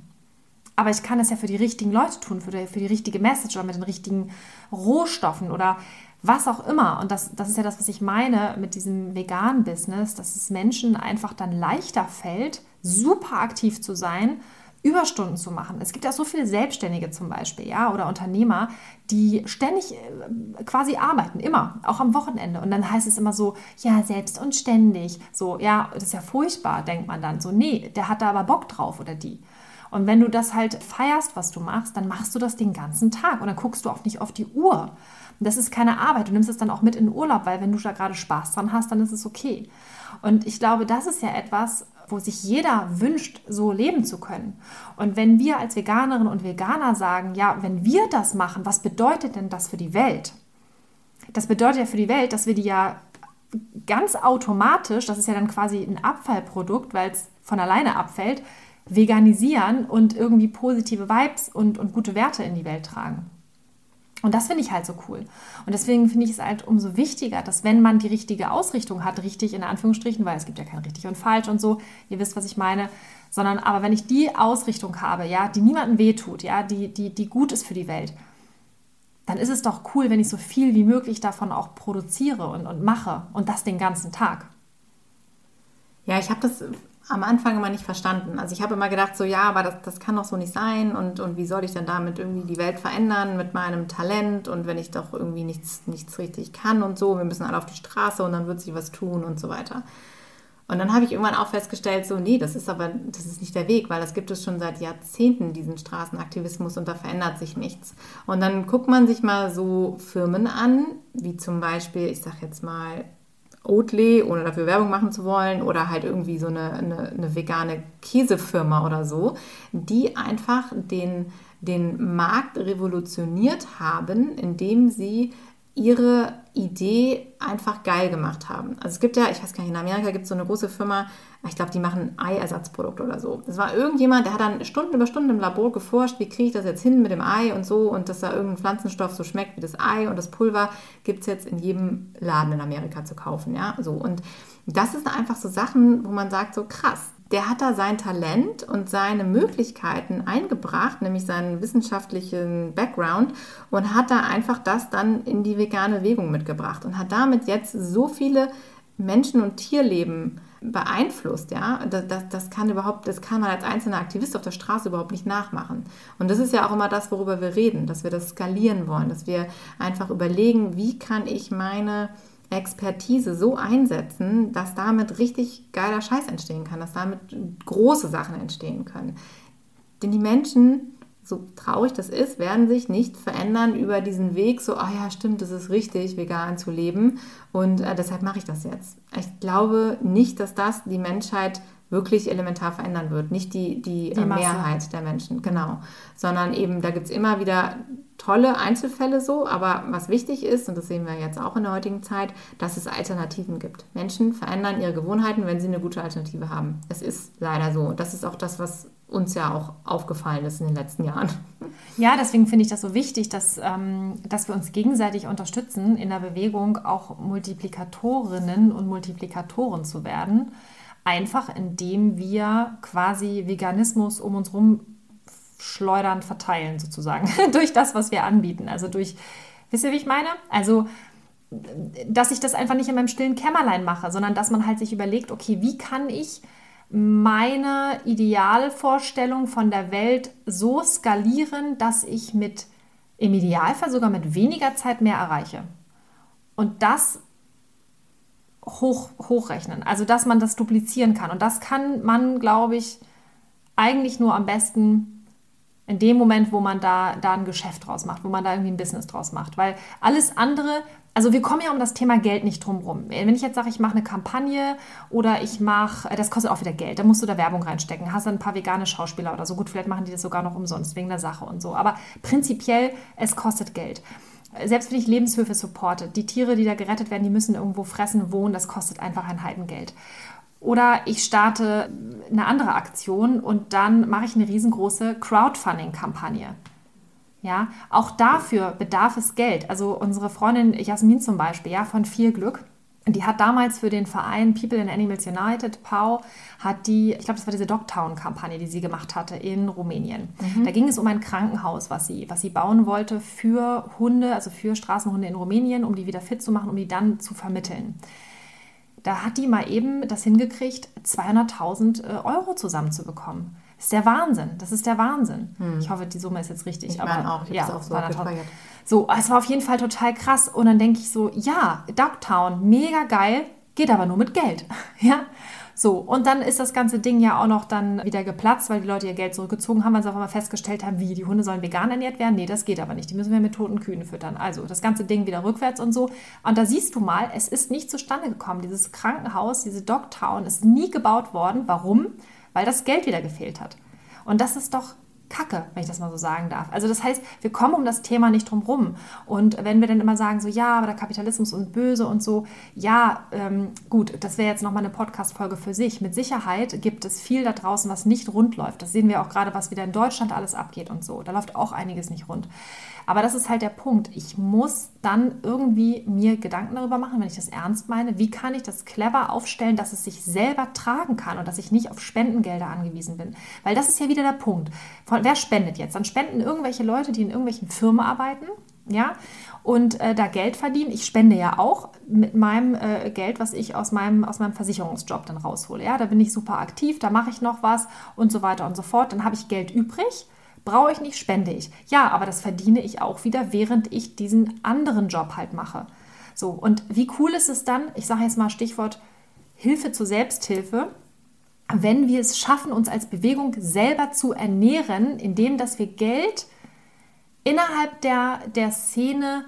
Aber ich kann es ja für die richtigen Leute tun, für die, für die richtige Message oder mit den richtigen Rohstoffen oder was auch immer. Und das, das ist ja das, was ich meine mit diesem veganen Business, dass es Menschen einfach dann leichter fällt, super aktiv zu sein, Überstunden zu machen. Es gibt ja so viele Selbstständige zum Beispiel, ja, oder Unternehmer, die ständig äh, quasi arbeiten, immer, auch am Wochenende. Und dann heißt es immer so, ja, selbst und ständig. So, ja, das ist ja furchtbar, denkt man dann. So, nee, der hat da aber Bock drauf oder die. Und wenn du das halt feierst, was du machst, dann machst du das den ganzen Tag und dann guckst du auch nicht auf die Uhr. Das ist keine Arbeit. Du nimmst es dann auch mit in den Urlaub, weil wenn du da gerade Spaß dran hast, dann ist es okay. Und ich glaube, das ist ja etwas, wo sich jeder wünscht, so leben zu können. Und wenn wir als Veganerinnen und Veganer sagen, ja, wenn wir das machen, was bedeutet denn das für die Welt? Das bedeutet ja für die Welt, dass wir die ja ganz automatisch, das ist ja dann quasi ein Abfallprodukt, weil es von alleine abfällt, veganisieren und irgendwie positive Vibes und, und gute Werte in die Welt tragen. Und das finde ich halt so cool. Und deswegen finde ich es halt umso wichtiger, dass wenn man die richtige Ausrichtung hat, richtig in Anführungsstrichen, weil es gibt ja kein richtig und falsch und so, ihr wisst, was ich meine, sondern aber wenn ich die Ausrichtung habe, ja, die niemandem wehtut, ja, die, die, die gut ist für die Welt, dann ist es doch cool, wenn ich so viel wie möglich davon auch produziere und, und mache und das den ganzen Tag. Ja, ich habe das am Anfang immer nicht verstanden. Also ich habe immer gedacht, so ja, aber das, das kann doch so nicht sein und, und wie soll ich denn damit irgendwie die Welt verändern mit meinem Talent und wenn ich doch irgendwie nichts, nichts richtig kann und so, wir müssen alle auf die Straße und dann wird sich was tun und so weiter. Und dann habe ich irgendwann auch festgestellt, so nee, das ist aber, das ist nicht der Weg, weil das gibt es schon seit Jahrzehnten, diesen Straßenaktivismus und da verändert sich nichts. Und dann guckt man sich mal so Firmen an, wie zum Beispiel, ich sage jetzt mal Oatly, ohne dafür Werbung machen zu wollen, oder halt irgendwie so eine, eine, eine vegane Käsefirma oder so, die einfach den, den Markt revolutioniert haben, indem sie ihre Idee einfach geil gemacht haben. Also es gibt ja, ich weiß gar nicht, in Amerika gibt es so eine große Firma, ich glaube, die machen Eiersatzprodukte oder so. Es war irgendjemand, der hat dann Stunden über Stunden im Labor geforscht, wie kriege ich das jetzt hin mit dem Ei und so und dass da irgendein Pflanzenstoff so schmeckt wie das Ei und das Pulver gibt es jetzt in jedem Laden in Amerika zu kaufen, ja, so und das sind einfach so Sachen, wo man sagt, so krass, der hat da sein Talent und seine Möglichkeiten eingebracht, nämlich seinen wissenschaftlichen Background und hat da einfach das dann in die vegane Bewegung mitgebracht und hat damit jetzt so viele Menschen- und Tierleben beeinflusst, ja, das, das, das, kann überhaupt, das kann man als einzelner Aktivist auf der Straße überhaupt nicht nachmachen. Und das ist ja auch immer das, worüber wir reden, dass wir das skalieren wollen, dass wir einfach überlegen, wie kann ich meine Expertise so einsetzen, dass damit richtig geiler Scheiß entstehen kann, dass damit große Sachen entstehen können. Denn die Menschen, so traurig das ist, werden sich nicht verändern über diesen Weg, so, ah oh ja, stimmt, das ist richtig, vegan zu leben und äh, deshalb mache ich das jetzt. Ich glaube nicht, dass das die Menschheit wirklich elementar verändern wird. Nicht die, die, die Mehrheit der Menschen, genau. Sondern eben, da gibt es immer wieder tolle Einzelfälle so, aber was wichtig ist, und das sehen wir jetzt auch in der heutigen Zeit, dass es Alternativen gibt. Menschen verändern ihre Gewohnheiten, wenn sie eine gute Alternative haben. Es ist leider so. Das ist auch das, was uns ja auch aufgefallen ist in den letzten Jahren. Ja, deswegen finde ich das so wichtig, dass, ähm, dass wir uns gegenseitig unterstützen, in der Bewegung auch Multiplikatorinnen und Multiplikatoren zu werden. Einfach indem wir quasi Veganismus um uns herum schleudern, verteilen sozusagen, durch das, was wir anbieten. Also durch, wisst ihr, wie ich meine? Also, dass ich das einfach nicht in meinem stillen Kämmerlein mache, sondern dass man halt sich überlegt, okay, wie kann ich meine Idealvorstellung von der Welt so skalieren, dass ich mit im Idealfall sogar mit weniger Zeit mehr erreiche. Und das hoch, hochrechnen, also dass man das duplizieren kann. Und das kann man, glaube ich, eigentlich nur am besten in dem Moment, wo man da, da ein Geschäft draus macht, wo man da irgendwie ein Business draus macht. Weil alles andere, also wir kommen ja um das Thema Geld nicht drum rum. Wenn ich jetzt sage, ich mache eine Kampagne oder ich mache, das kostet auch wieder Geld, da musst du da Werbung reinstecken, hast dann ein paar vegane Schauspieler oder so. Gut, vielleicht machen die das sogar noch umsonst wegen der Sache und so. Aber prinzipiell, es kostet Geld selbst wenn ich Lebenshöfe supporte, die Tiere, die da gerettet werden, die müssen irgendwo fressen, wohnen, das kostet einfach ein Heidengeld. Oder ich starte eine andere Aktion und dann mache ich eine riesengroße Crowdfunding-Kampagne. Ja, auch dafür bedarf es Geld. Also unsere Freundin Jasmin zum Beispiel, ja, von Viel Glück, die hat damals für den Verein People in Animals United, PAU, hat die, ich glaube, das war diese Dogtown-Kampagne, die sie gemacht hatte in Rumänien. Mhm. Da ging es um ein Krankenhaus, was sie, was sie bauen wollte für Hunde, also für Straßenhunde in Rumänien, um die wieder fit zu machen, um die dann zu vermitteln. Da hat die mal eben das hingekriegt, 200.000 äh, Euro zusammenzubekommen. Das ist der Wahnsinn. Das ist der Wahnsinn. Hm. Ich hoffe, die Summe ist jetzt richtig. Ich meine auch. Ich ja, auch so, so, es war auf jeden Fall total krass. Und dann denke ich so, ja, Dogtown, mega geil, geht aber nur mit Geld. ja. So, und dann ist das ganze Ding ja auch noch dann wieder geplatzt, weil die Leute ihr Geld zurückgezogen haben, weil sie auf einmal festgestellt haben, wie, die Hunde sollen vegan ernährt werden? Nee, das geht aber nicht. Die müssen wir mit toten Kühen füttern. Also das ganze Ding wieder rückwärts und so. Und da siehst du mal, es ist nicht zustande gekommen. Dieses Krankenhaus, diese Dogtown ist nie gebaut worden. Warum? Weil das Geld wieder gefehlt hat. Und das ist doch Kacke, wenn ich das mal so sagen darf. Also das heißt, wir kommen um das Thema nicht drum rum. Und wenn wir dann immer sagen, so ja, aber der Kapitalismus und böse und so, ja, ähm, gut, das wäre jetzt nochmal eine Podcast-Folge für sich. Mit Sicherheit gibt es viel da draußen, was nicht rund läuft. Das sehen wir auch gerade, was wieder in Deutschland alles abgeht und so. Da läuft auch einiges nicht rund. Aber das ist halt der Punkt. Ich muss dann irgendwie mir Gedanken darüber machen, wenn ich das ernst meine, wie kann ich das clever aufstellen, dass es sich selber tragen kann und dass ich nicht auf Spendengelder angewiesen bin. Weil das ist ja wieder der Punkt. Von, wer spendet jetzt? Dann spenden irgendwelche Leute, die in irgendwelchen Firmen arbeiten, ja, und äh, da Geld verdienen. Ich spende ja auch mit meinem äh, Geld, was ich aus meinem, aus meinem Versicherungsjob dann raushole. Ja, da bin ich super aktiv, da mache ich noch was und so weiter und so fort. Dann habe ich Geld übrig Brauche ich nicht, spende ich. Ja, aber das verdiene ich auch wieder, während ich diesen anderen Job halt mache. So, und wie cool ist es dann, ich sage jetzt mal Stichwort Hilfe zur Selbsthilfe, wenn wir es schaffen, uns als Bewegung selber zu ernähren, indem dass wir Geld innerhalb der, der Szene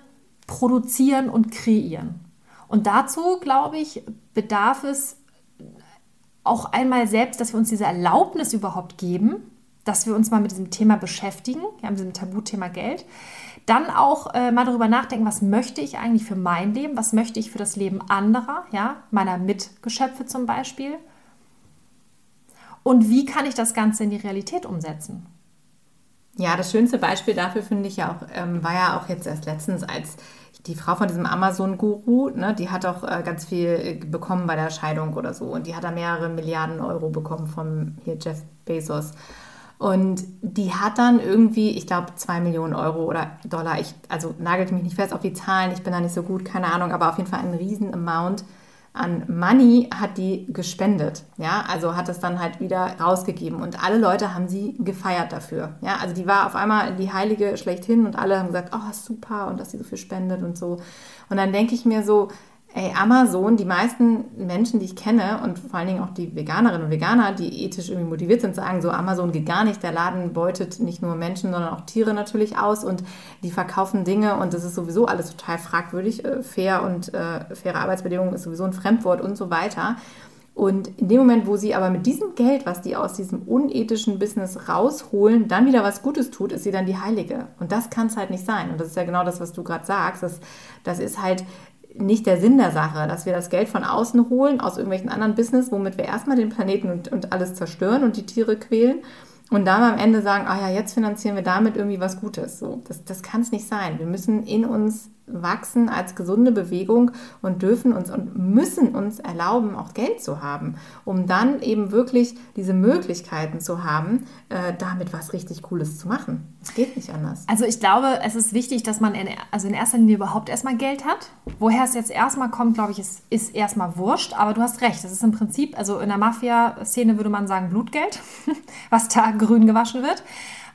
produzieren und kreieren. Und dazu, glaube ich, bedarf es auch einmal selbst, dass wir uns diese Erlaubnis überhaupt geben, dass wir uns mal mit diesem Thema beschäftigen, ja, mit diesem Tabuthema Geld. Dann auch äh, mal darüber nachdenken, was möchte ich eigentlich für mein Leben, was möchte ich für das Leben anderer, ja, meiner Mitgeschöpfe zum Beispiel. Und wie kann ich das Ganze in die Realität umsetzen? Ja, das schönste Beispiel dafür finde ich ja auch, ähm, war ja auch jetzt erst letztens, als die Frau von diesem Amazon-Guru, ne, die hat auch äh, ganz viel bekommen bei der Scheidung oder so. Und die hat da mehrere Milliarden Euro bekommen vom hier Jeff Bezos. Und die hat dann irgendwie, ich glaube, 2 Millionen Euro oder Dollar, ich, also nagelt mich nicht fest auf die Zahlen, ich bin da nicht so gut, keine Ahnung, aber auf jeden Fall einen riesen Amount an Money hat die gespendet. Ja, also hat es dann halt wieder rausgegeben und alle Leute haben sie gefeiert dafür. Ja, also die war auf einmal die Heilige schlechthin und alle haben gesagt, oh super und dass sie so viel spendet und so. Und dann denke ich mir so, Ey, Amazon, die meisten Menschen, die ich kenne und vor allen Dingen auch die Veganerinnen und Veganer, die ethisch irgendwie motiviert sind, sagen so, Amazon geht gar nicht, der Laden beutet nicht nur Menschen, sondern auch Tiere natürlich aus und die verkaufen Dinge und das ist sowieso alles total fragwürdig. Äh, fair und äh, faire Arbeitsbedingungen ist sowieso ein Fremdwort und so weiter. Und in dem Moment, wo sie aber mit diesem Geld, was die aus diesem unethischen Business rausholen, dann wieder was Gutes tut, ist sie dann die Heilige. Und das kann es halt nicht sein. Und das ist ja genau das, was du gerade sagst. Das, das ist halt nicht der Sinn der Sache, dass wir das Geld von außen holen, aus irgendwelchen anderen Business, womit wir erstmal den Planeten und, und alles zerstören und die Tiere quälen und dann am Ende sagen, ah ja, jetzt finanzieren wir damit irgendwie was Gutes. So, das, das kann es nicht sein. Wir müssen in uns wachsen als gesunde Bewegung und dürfen uns und müssen uns erlauben, auch Geld zu haben, um dann eben wirklich diese Möglichkeiten zu haben, äh, damit was richtig Cooles zu machen. Es geht nicht anders. Also ich glaube, es ist wichtig, dass man in, also in erster Linie überhaupt erstmal Geld hat. Woher es jetzt erstmal kommt, glaube ich, ist, ist erstmal wurscht. Aber du hast recht, das ist im Prinzip, also in der Mafia-Szene würde man sagen Blutgeld, was da grün gewaschen wird.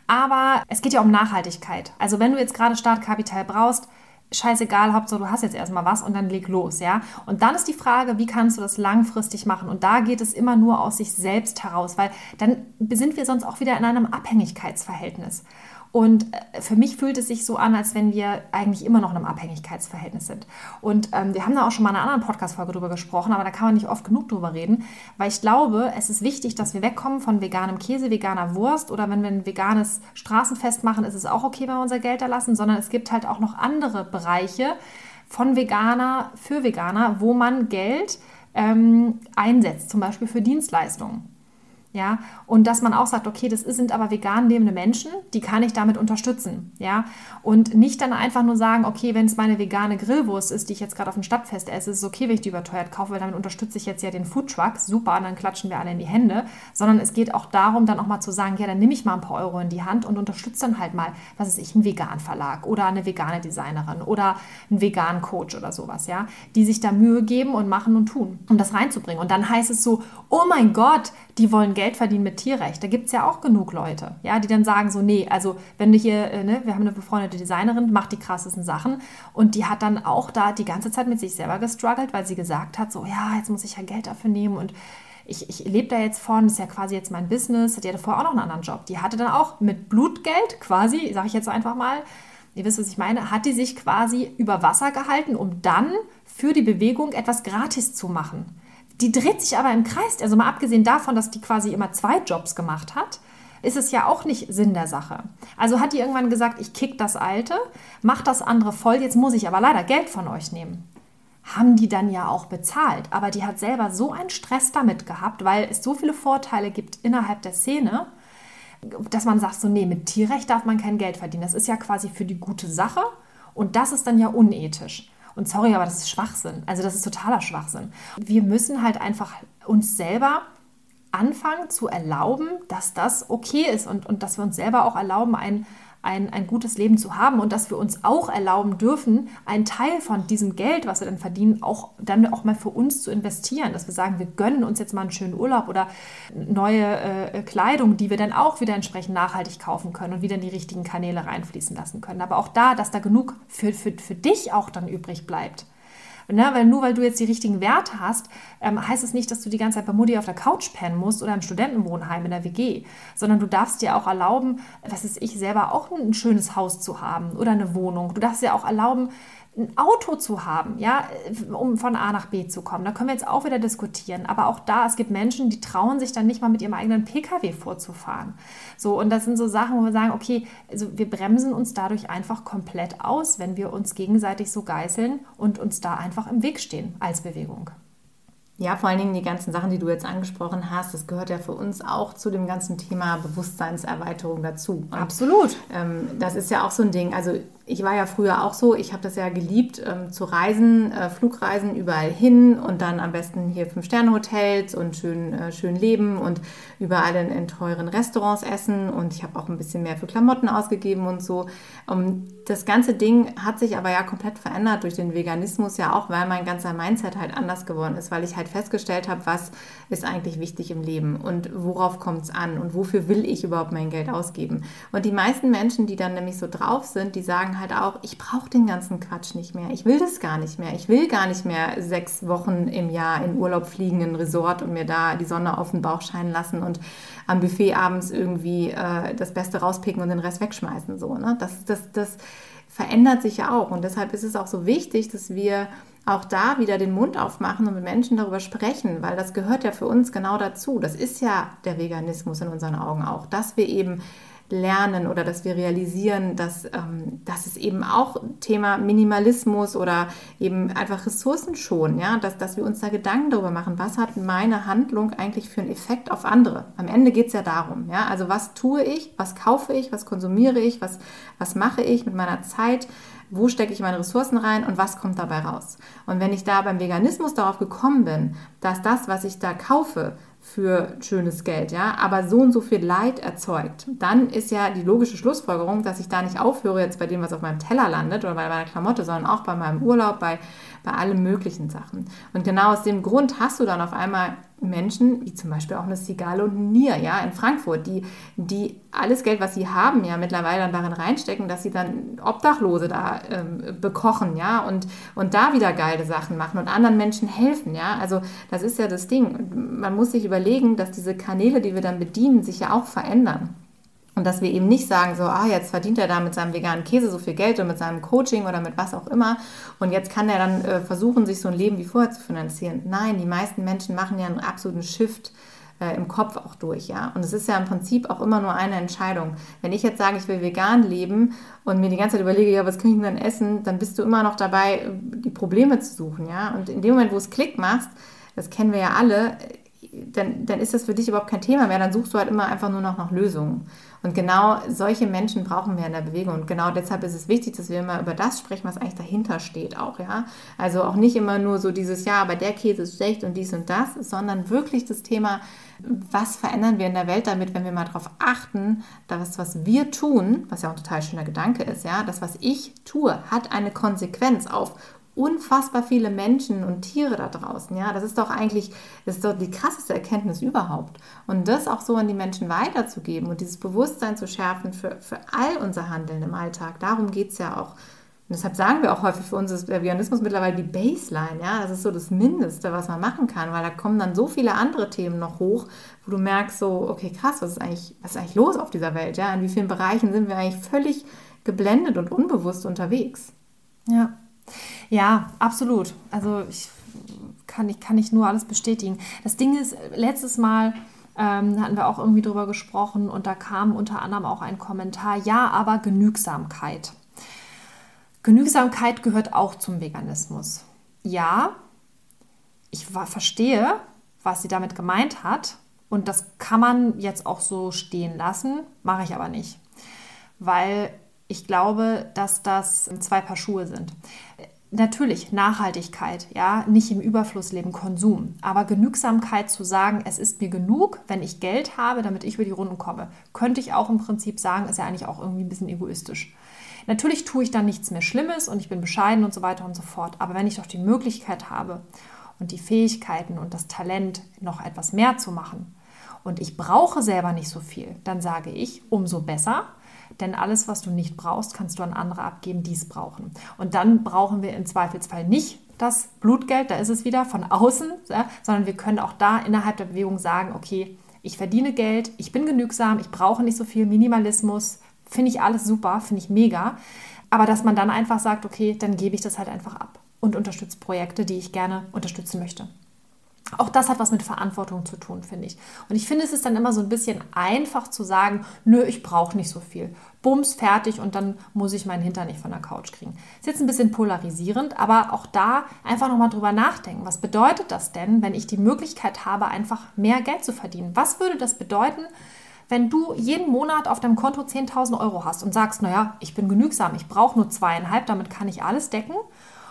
Aber es geht ja um Nachhaltigkeit. Also wenn du jetzt gerade Startkapital brauchst, scheißegal, Hauptsache du hast jetzt erstmal was und dann leg los, ja. Und dann ist die Frage, wie kannst du das langfristig machen? Und da geht es immer nur aus sich selbst heraus, weil dann sind wir sonst auch wieder in einem Abhängigkeitsverhältnis. Und äh, für mich fühlt es sich so an, als wenn wir eigentlich immer noch in einem Abhängigkeitsverhältnis sind. Und ähm, wir haben da auch schon mal in einer anderen Podcast-Folge drüber gesprochen, aber da kann man nicht oft genug drüber reden, weil ich glaube, es ist wichtig, dass wir wegkommen von veganem Käse, veganer Wurst oder wenn wir ein veganes Straßenfest machen, ist es auch okay, wenn wir unser Geld da lassen, sondern es gibt halt auch noch andere Bereiche von Veganer für Veganer, wo man Geld ähm, einsetzt, zum Beispiel für Dienstleistungen. Ja, und dass man auch sagt, okay, das sind aber vegan lebende Menschen, die kann ich damit unterstützen. Ja, und nicht dann einfach nur sagen, okay, wenn es meine vegane Grillwurst ist, die ich jetzt gerade auf dem Stadtfest esse, ist es okay, wenn ich die überteuert kaufe, weil damit unterstütze ich jetzt ja den Foodtruck. Super, dann klatschen wir alle in die Hände. Sondern es geht auch darum, dann auch mal zu sagen, ja, dann nehme ich mal ein paar Euro in die Hand und unterstütze dann halt mal, was ist ich, einen veganen Verlag oder eine vegane Designerin oder einen veganen Coach oder sowas, ja, die sich da Mühe geben und machen und tun, um das reinzubringen. Und dann heißt es so, oh mein Gott, die wollen Geld verdienen mit Tierrecht. Da gibt es ja auch genug Leute, ja, die dann sagen so, nee, also wenn du hier, äh, ne, wir haben eine befreundete Designerin, macht die krassesten Sachen und die hat dann auch da die ganze Zeit mit sich selber gestruggelt, weil sie gesagt hat, so, ja, jetzt muss ich ja Geld dafür nehmen und ich, ich lebe da jetzt von, das ist ja quasi jetzt mein Business, die hatte vorher auch noch einen anderen Job. Die hatte dann auch mit Blutgeld quasi, sage ich jetzt einfach mal, ihr wisst, was ich meine, hat die sich quasi über Wasser gehalten, um dann für die Bewegung etwas gratis zu machen. Die dreht sich aber im Kreis. Also mal abgesehen davon, dass die quasi immer zwei Jobs gemacht hat, ist es ja auch nicht Sinn der Sache. Also hat die irgendwann gesagt, ich kick das Alte, mach das andere voll, jetzt muss ich aber leider Geld von euch nehmen. Haben die dann ja auch bezahlt. Aber die hat selber so einen Stress damit gehabt, weil es so viele Vorteile gibt innerhalb der Szene, dass man sagt, so, nee, mit Tierrecht darf man kein Geld verdienen. Das ist ja quasi für die gute Sache und das ist dann ja unethisch. Und sorry, aber das ist Schwachsinn. Also das ist totaler Schwachsinn. Wir müssen halt einfach uns selber anfangen zu erlauben, dass das okay ist und, und dass wir uns selber auch erlauben, ein, ein, ein gutes Leben zu haben und dass wir uns auch erlauben dürfen, einen Teil von diesem Geld, was wir dann verdienen, auch dann auch mal für uns zu investieren. Dass wir sagen, wir gönnen uns jetzt mal einen schönen Urlaub oder neue äh, Kleidung, die wir dann auch wieder entsprechend nachhaltig kaufen können und wieder in die richtigen Kanäle reinfließen lassen können. Aber auch da, dass da genug für, für, für dich auch dann übrig bleibt. Ne? Weil nur weil du jetzt die richtigen Werte hast, ähm, heißt es nicht, dass du die ganze Zeit bei Mutti auf der Couch pennen musst oder im Studentenwohnheim in der WG, sondern du darfst dir auch erlauben, was ist ich selber auch ein schönes Haus zu haben oder eine Wohnung. Du darfst dir auch erlauben, ein Auto zu haben, ja, um von A nach B zu kommen. Da können wir jetzt auch wieder diskutieren. Aber auch da, es gibt Menschen, die trauen sich dann nicht mal mit ihrem eigenen Pkw vorzufahren. So, und das sind so Sachen, wo wir sagen, okay, also wir bremsen uns dadurch einfach komplett aus, wenn wir uns gegenseitig so geißeln und uns da einfach im Weg stehen als Bewegung. Ja, vor allen Dingen die ganzen Sachen, die du jetzt angesprochen hast, das gehört ja für uns auch zu dem ganzen Thema Bewusstseinserweiterung dazu. Und, Absolut. Ähm, das ist ja auch so ein Ding. Also ich war ja früher auch so, ich habe das ja geliebt, ähm, zu reisen, äh, Flugreisen überall hin und dann am besten hier Fünf-Sterne-Hotels und schön, äh, schön leben und überall in, in teuren Restaurants essen und ich habe auch ein bisschen mehr für Klamotten ausgegeben und so. Um, das ganze Ding hat sich aber ja komplett verändert durch den Veganismus, ja auch, weil mein ganzer Mindset halt anders geworden ist, weil ich halt festgestellt habe, was ist eigentlich wichtig im Leben und worauf kommt es an und wofür will ich überhaupt mein Geld ausgeben. Und die meisten Menschen, die dann nämlich so drauf sind, die sagen halt auch, ich brauche den ganzen Quatsch nicht mehr. Ich will das gar nicht mehr. Ich will gar nicht mehr sechs Wochen im Jahr in Urlaub fliegen, in ein Resort und mir da die Sonne auf den Bauch scheinen lassen und am Buffet abends irgendwie äh, das Beste rauspicken und den Rest wegschmeißen. So, ne? das, das, das verändert sich ja auch. Und deshalb ist es auch so wichtig, dass wir auch da wieder den Mund aufmachen und mit Menschen darüber sprechen, weil das gehört ja für uns genau dazu. Das ist ja der Veganismus in unseren Augen auch, dass wir eben lernen oder dass wir realisieren, dass, ähm, dass es eben auch Thema Minimalismus oder eben einfach Ressourcen schon, ja, dass, dass wir uns da Gedanken darüber machen, was hat meine Handlung eigentlich für einen Effekt auf andere. Am Ende geht es ja darum, ja, also was tue ich, was kaufe ich, was konsumiere ich, was, was mache ich mit meiner Zeit, wo stecke ich meine Ressourcen rein und was kommt dabei raus. Und wenn ich da beim Veganismus darauf gekommen bin, dass das, was ich da kaufe, für schönes Geld, ja, aber so und so viel Leid erzeugt, dann ist ja die logische Schlussfolgerung, dass ich da nicht aufhöre jetzt bei dem, was auf meinem Teller landet oder bei meiner Klamotte, sondern auch bei meinem Urlaub, bei, bei allen möglichen Sachen. Und genau aus dem Grund hast du dann auf einmal Menschen, wie zum Beispiel auch eine Sigale und Nier, ja, in Frankfurt, die, die alles Geld, was sie haben, ja mittlerweile darin reinstecken, dass sie dann Obdachlose da ähm, bekochen, ja, und, und da wieder geile Sachen machen und anderen Menschen helfen, ja. Also das ist ja das Ding. Man muss sich überlegen, dass diese Kanäle, die wir dann bedienen, sich ja auch verändern. Und dass wir eben nicht sagen, so, ah, jetzt verdient er da mit seinem veganen Käse so viel Geld und mit seinem Coaching oder mit was auch immer. Und jetzt kann er dann äh, versuchen, sich so ein Leben wie vorher zu finanzieren. Nein, die meisten Menschen machen ja einen absoluten Shift äh, im Kopf auch durch, ja. Und es ist ja im Prinzip auch immer nur eine Entscheidung. Wenn ich jetzt sage, ich will vegan leben und mir die ganze Zeit überlege, ja, was kann ich denn essen, dann bist du immer noch dabei, die Probleme zu suchen, ja. Und in dem Moment, wo es Klick machst, das kennen wir ja alle, dann, dann ist das für dich überhaupt kein Thema mehr. Dann suchst du halt immer einfach nur noch nach Lösungen. Und genau solche Menschen brauchen wir in der Bewegung. Und genau deshalb ist es wichtig, dass wir immer über das sprechen, was eigentlich dahinter steht auch, ja. Also auch nicht immer nur so dieses, ja, aber der Käse ist schlecht und dies und das, sondern wirklich das Thema, was verändern wir in der Welt damit, wenn wir mal darauf achten, dass was wir tun, was ja auch ein total schöner Gedanke ist, ja, das, was ich tue, hat eine Konsequenz auf unfassbar viele Menschen und Tiere da draußen. Ja, das ist doch eigentlich, das ist doch die krasseste Erkenntnis überhaupt. Und das auch so an die Menschen weiterzugeben und dieses Bewusstsein zu schärfen für, für all unser Handeln im Alltag. Darum geht es ja auch. Und deshalb sagen wir auch häufig, für uns ist der Veganismus mittlerweile die Baseline. Ja, das ist so das Mindeste, was man machen kann, weil da kommen dann so viele andere Themen noch hoch, wo du merkst so, okay, krass, was ist eigentlich, was ist eigentlich los auf dieser Welt? Ja, in wie vielen Bereichen sind wir eigentlich völlig geblendet und unbewusst unterwegs? Ja. Ja, absolut. Also ich kann, ich kann nicht nur alles bestätigen. Das Ding ist, letztes Mal ähm, hatten wir auch irgendwie drüber gesprochen und da kam unter anderem auch ein Kommentar, ja, aber Genügsamkeit. Genügsamkeit gehört auch zum Veganismus. Ja, ich war, verstehe, was sie damit gemeint hat und das kann man jetzt auch so stehen lassen, mache ich aber nicht, weil ich glaube, dass das zwei Paar Schuhe sind. Natürlich Nachhaltigkeit, ja, nicht im Überfluss leben, Konsum, aber Genügsamkeit zu sagen, es ist mir genug, wenn ich Geld habe, damit ich über die Runden komme, könnte ich auch im Prinzip sagen, ist ja eigentlich auch irgendwie ein bisschen egoistisch. Natürlich tue ich dann nichts mehr Schlimmes und ich bin bescheiden und so weiter und so fort, aber wenn ich doch die Möglichkeit habe und die Fähigkeiten und das Talent, noch etwas mehr zu machen und ich brauche selber nicht so viel, dann sage ich, umso besser, denn alles, was du nicht brauchst, kannst du an andere abgeben, die es brauchen. Und dann brauchen wir im Zweifelsfall nicht das Blutgeld, da ist es wieder von außen, ja, sondern wir können auch da innerhalb der Bewegung sagen, okay, ich verdiene Geld, ich bin genügsam, ich brauche nicht so viel Minimalismus, finde ich alles super, finde ich mega. Aber dass man dann einfach sagt, okay, dann gebe ich das halt einfach ab und unterstütze Projekte, die ich gerne unterstützen möchte. Auch das hat was mit Verantwortung zu tun, finde ich. Und ich finde, es ist dann immer so ein bisschen einfach zu sagen, nö, ich brauche nicht so viel. Bums, fertig und dann muss ich meinen Hintern nicht von der Couch kriegen. Ist jetzt ein bisschen polarisierend, aber auch da einfach nochmal drüber nachdenken. Was bedeutet das denn, wenn ich die Möglichkeit habe, einfach mehr Geld zu verdienen? Was würde das bedeuten, wenn du jeden Monat auf deinem Konto 10.000 Euro hast und sagst, naja, ich bin genügsam, ich brauche nur zweieinhalb, damit kann ich alles decken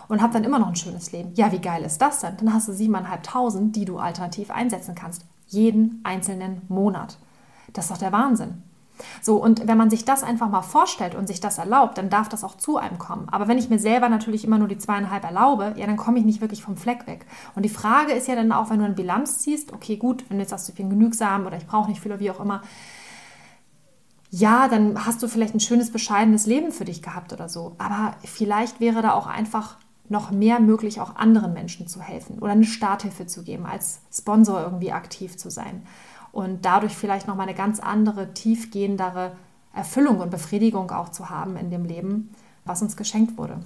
und habe dann immer noch ein schönes Leben. Ja, wie geil ist das denn? Dann hast du 7.500, die du alternativ einsetzen kannst. Jeden einzelnen Monat. Das ist doch der Wahnsinn. So, und wenn man sich das einfach mal vorstellt und sich das erlaubt, dann darf das auch zu einem kommen. Aber wenn ich mir selber natürlich immer nur die zweieinhalb erlaube, ja, dann komme ich nicht wirklich vom Fleck weg. Und die Frage ist ja dann auch, wenn du eine Bilanz ziehst, okay, gut, wenn du jetzt sagst, ich bin genügsam oder ich brauche nicht viel oder wie auch immer, ja, dann hast du vielleicht ein schönes, bescheidenes Leben für dich gehabt oder so. Aber vielleicht wäre da auch einfach noch mehr möglich, auch anderen Menschen zu helfen oder eine Starthilfe zu geben, als Sponsor irgendwie aktiv zu sein und dadurch vielleicht noch mal eine ganz andere, tiefgehendere Erfüllung und Befriedigung auch zu haben in dem Leben, was uns geschenkt wurde.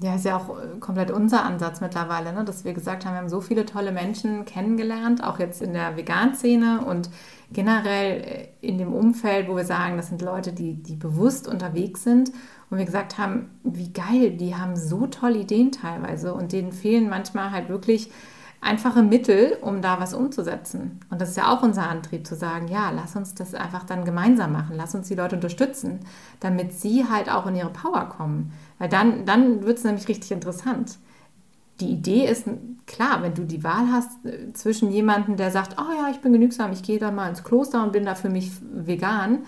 Ja, ist ja auch äh, komplett unser Ansatz mittlerweile, ne? dass wir gesagt haben, wir haben so viele tolle Menschen kennengelernt, auch jetzt in der Vegan-Szene und generell äh, in dem Umfeld, wo wir sagen, das sind Leute, die, die bewusst unterwegs sind und wir gesagt haben, wie geil, die haben so tolle Ideen teilweise und denen fehlen manchmal halt wirklich einfache Mittel, um da was umzusetzen. Und das ist ja auch unser Antrieb, zu sagen, ja, lass uns das einfach dann gemeinsam machen, lass uns die Leute unterstützen, damit sie halt auch in ihre Power kommen. Weil dann, dann wird es nämlich richtig interessant. Die Idee ist klar, wenn du die Wahl hast äh, zwischen jemandem, der sagt, oh ja, ich bin genügsam, ich gehe dann mal ins Kloster und bin da für mich vegan,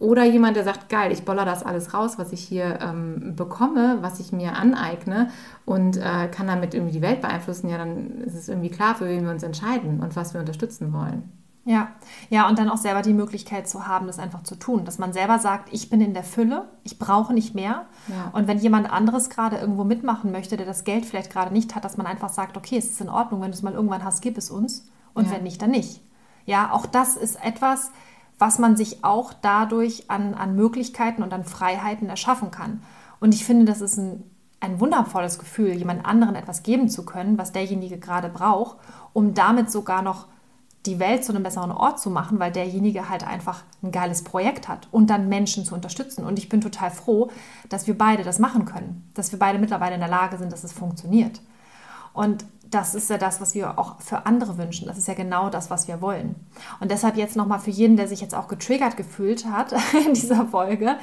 oder jemand, der sagt, geil, ich boller das alles raus, was ich hier ähm, bekomme, was ich mir aneigne und äh, kann damit irgendwie die Welt beeinflussen, ja, dann ist es irgendwie klar, für wen wir uns entscheiden und was wir unterstützen wollen. Ja, ja, und dann auch selber die Möglichkeit zu haben, das einfach zu tun. Dass man selber sagt, ich bin in der Fülle, ich brauche nicht mehr. Ja. Und wenn jemand anderes gerade irgendwo mitmachen möchte, der das Geld vielleicht gerade nicht hat, dass man einfach sagt, okay, es ist in Ordnung, wenn du es mal irgendwann hast, gib es uns. Und ja. wenn nicht, dann nicht. Ja, auch das ist etwas, was man sich auch dadurch an, an Möglichkeiten und an Freiheiten erschaffen kann. Und ich finde, das ist ein, ein wundervolles Gefühl, jemand anderen etwas geben zu können, was derjenige gerade braucht, um damit sogar noch die Welt zu einem besseren Ort zu machen, weil derjenige halt einfach ein geiles Projekt hat und dann Menschen zu unterstützen. Und ich bin total froh, dass wir beide das machen können, dass wir beide mittlerweile in der Lage sind, dass es funktioniert. Und das ist ja das, was wir auch für andere wünschen. Das ist ja genau das, was wir wollen. Und deshalb jetzt nochmal für jeden, der sich jetzt auch getriggert gefühlt hat in dieser Folge,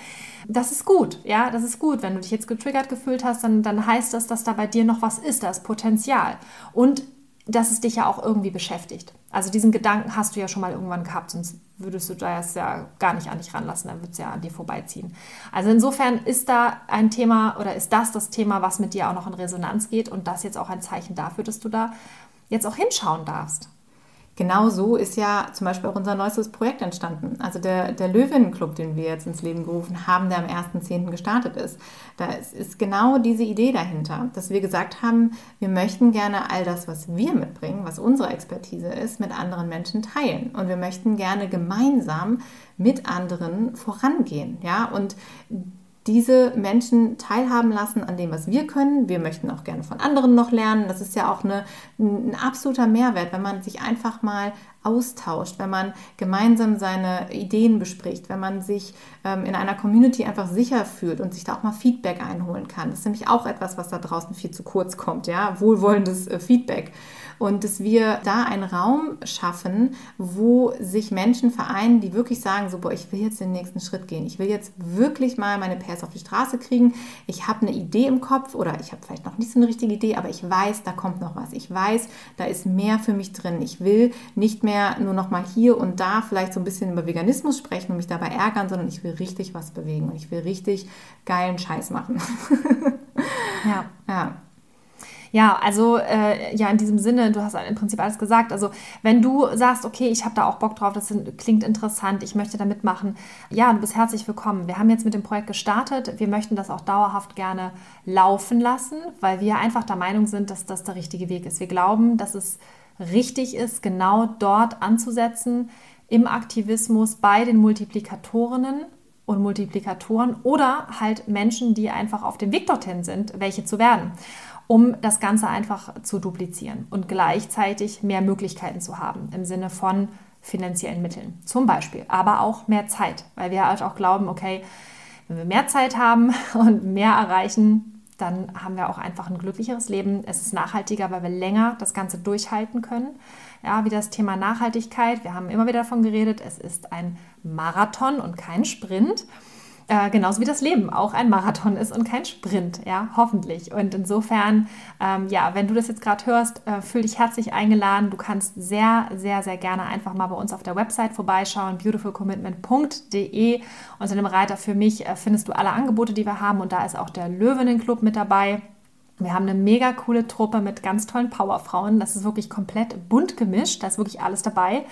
das ist gut. Ja, das ist gut. Wenn du dich jetzt getriggert gefühlt hast, dann, dann heißt das, dass da bei dir noch was ist, da ist Potenzial. Und dass es dich ja auch irgendwie beschäftigt. Also diesen Gedanken hast du ja schon mal irgendwann gehabt, sonst würdest du das ja gar nicht an dich ranlassen, dann wird es ja an dir vorbeiziehen. Also insofern ist da ein Thema oder ist das das Thema, was mit dir auch noch in Resonanz geht und das jetzt auch ein Zeichen dafür, dass du da jetzt auch hinschauen darfst. Genau so ist ja zum Beispiel auch unser neuestes Projekt entstanden. Also der, der Löwenclub, den wir jetzt ins Leben gerufen haben, der am 1.10. gestartet ist. Da ist, ist genau diese Idee dahinter, dass wir gesagt haben, wir möchten gerne all das, was wir mitbringen, was unsere Expertise ist, mit anderen Menschen teilen. Und wir möchten gerne gemeinsam mit anderen vorangehen. Ja? Und diese Menschen teilhaben lassen an dem, was wir können. Wir möchten auch gerne von anderen noch lernen. Das ist ja auch eine, ein absoluter Mehrwert, wenn man sich einfach mal austauscht, wenn man gemeinsam seine Ideen bespricht, wenn man sich ähm, in einer Community einfach sicher fühlt und sich da auch mal Feedback einholen kann. Das ist nämlich auch etwas, was da draußen viel zu kurz kommt, ja, wohlwollendes äh, Feedback und dass wir da einen Raum schaffen, wo sich Menschen vereinen, die wirklich sagen, so, boah, ich will jetzt den nächsten Schritt gehen. Ich will jetzt wirklich mal meine PS auf die Straße kriegen. Ich habe eine Idee im Kopf oder ich habe vielleicht noch nicht so eine richtige Idee, aber ich weiß, da kommt noch was. Ich weiß, da ist mehr für mich drin. Ich will nicht mehr nur noch mal hier und da vielleicht so ein bisschen über Veganismus sprechen und mich dabei ärgern, sondern ich will richtig was bewegen und ich will richtig geilen Scheiß machen. ja. ja. Ja, also äh, ja, in diesem Sinne, du hast im Prinzip alles gesagt. Also wenn du sagst, okay, ich habe da auch Bock drauf, das klingt interessant, ich möchte da mitmachen, ja, du bist herzlich willkommen. Wir haben jetzt mit dem Projekt gestartet. Wir möchten das auch dauerhaft gerne laufen lassen, weil wir einfach der Meinung sind, dass das der richtige Weg ist. Wir glauben, dass es richtig ist, genau dort anzusetzen im Aktivismus bei den Multiplikatorinnen und Multiplikatoren oder halt Menschen, die einfach auf dem Weg dorthin sind, welche zu werden um das Ganze einfach zu duplizieren und gleichzeitig mehr Möglichkeiten zu haben im Sinne von finanziellen Mitteln. Zum Beispiel, aber auch mehr Zeit, weil wir halt auch glauben, okay, wenn wir mehr Zeit haben und mehr erreichen, dann haben wir auch einfach ein glücklicheres Leben. Es ist nachhaltiger, weil wir länger das Ganze durchhalten können. Ja, wie das Thema Nachhaltigkeit. Wir haben immer wieder davon geredet, es ist ein Marathon und kein Sprint. Äh, genauso wie das Leben auch ein Marathon ist und kein Sprint, ja, hoffentlich. Und insofern, ähm, ja, wenn du das jetzt gerade hörst, äh, fühl dich herzlich eingeladen. Du kannst sehr, sehr, sehr gerne einfach mal bei uns auf der Website vorbeischauen, beautifulcommitment.de. Unter dem Reiter für mich äh, findest du alle Angebote, die wir haben und da ist auch der Löwenenclub mit dabei. Wir haben eine mega coole Truppe mit ganz tollen Powerfrauen. Das ist wirklich komplett bunt gemischt. Da ist wirklich alles dabei.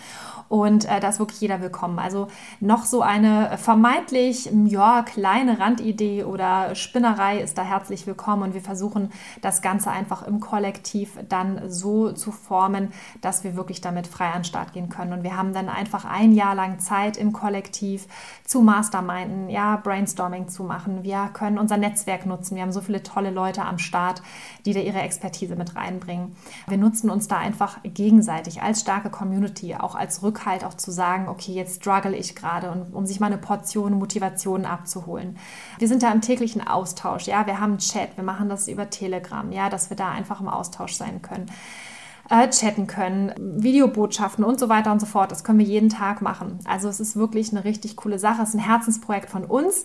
Und äh, da ist wirklich jeder willkommen. Also noch so eine vermeintlich ja, kleine Randidee oder Spinnerei ist da herzlich willkommen. Und wir versuchen das Ganze einfach im Kollektiv dann so zu formen, dass wir wirklich damit frei an den Start gehen können. Und wir haben dann einfach ein Jahr lang Zeit im Kollektiv zu Masterminden, ja, Brainstorming zu machen. Wir können unser Netzwerk nutzen. Wir haben so viele tolle Leute am Start, die da ihre Expertise mit reinbringen. Wir nutzen uns da einfach gegenseitig als starke Community, auch als Rück Rückhalt auch zu sagen, okay, jetzt struggle ich gerade und um sich mal eine Portion Motivation abzuholen. Wir sind da im täglichen Austausch, ja, wir haben Chat, wir machen das über Telegram, ja, dass wir da einfach im Austausch sein können. Äh, chatten können, Videobotschaften und so weiter und so fort. Das können wir jeden Tag machen. Also es ist wirklich eine richtig coole Sache. Es ist ein Herzensprojekt von uns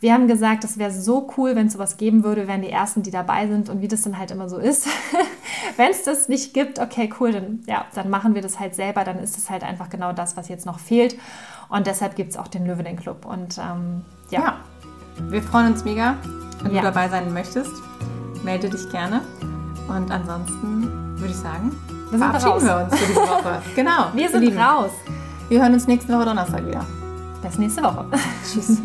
wir haben gesagt, das wäre so cool, wenn es sowas geben würde, wären die Ersten, die dabei sind und wie das dann halt immer so ist. wenn es das nicht gibt, okay, cool, dann, ja, dann machen wir das halt selber, dann ist es halt einfach genau das, was jetzt noch fehlt. Und deshalb gibt es auch den Löwening Club. Und ähm, ja. ja. Wir freuen uns mega, wenn ja. du dabei sein möchtest. Melde dich gerne. Und ansonsten würde ich sagen, wir verabschieden wir uns für diese Woche. genau. Wir sind raus. Wir hören uns nächste Woche Donnerstag wieder. Bis nächste Woche. Tschüss.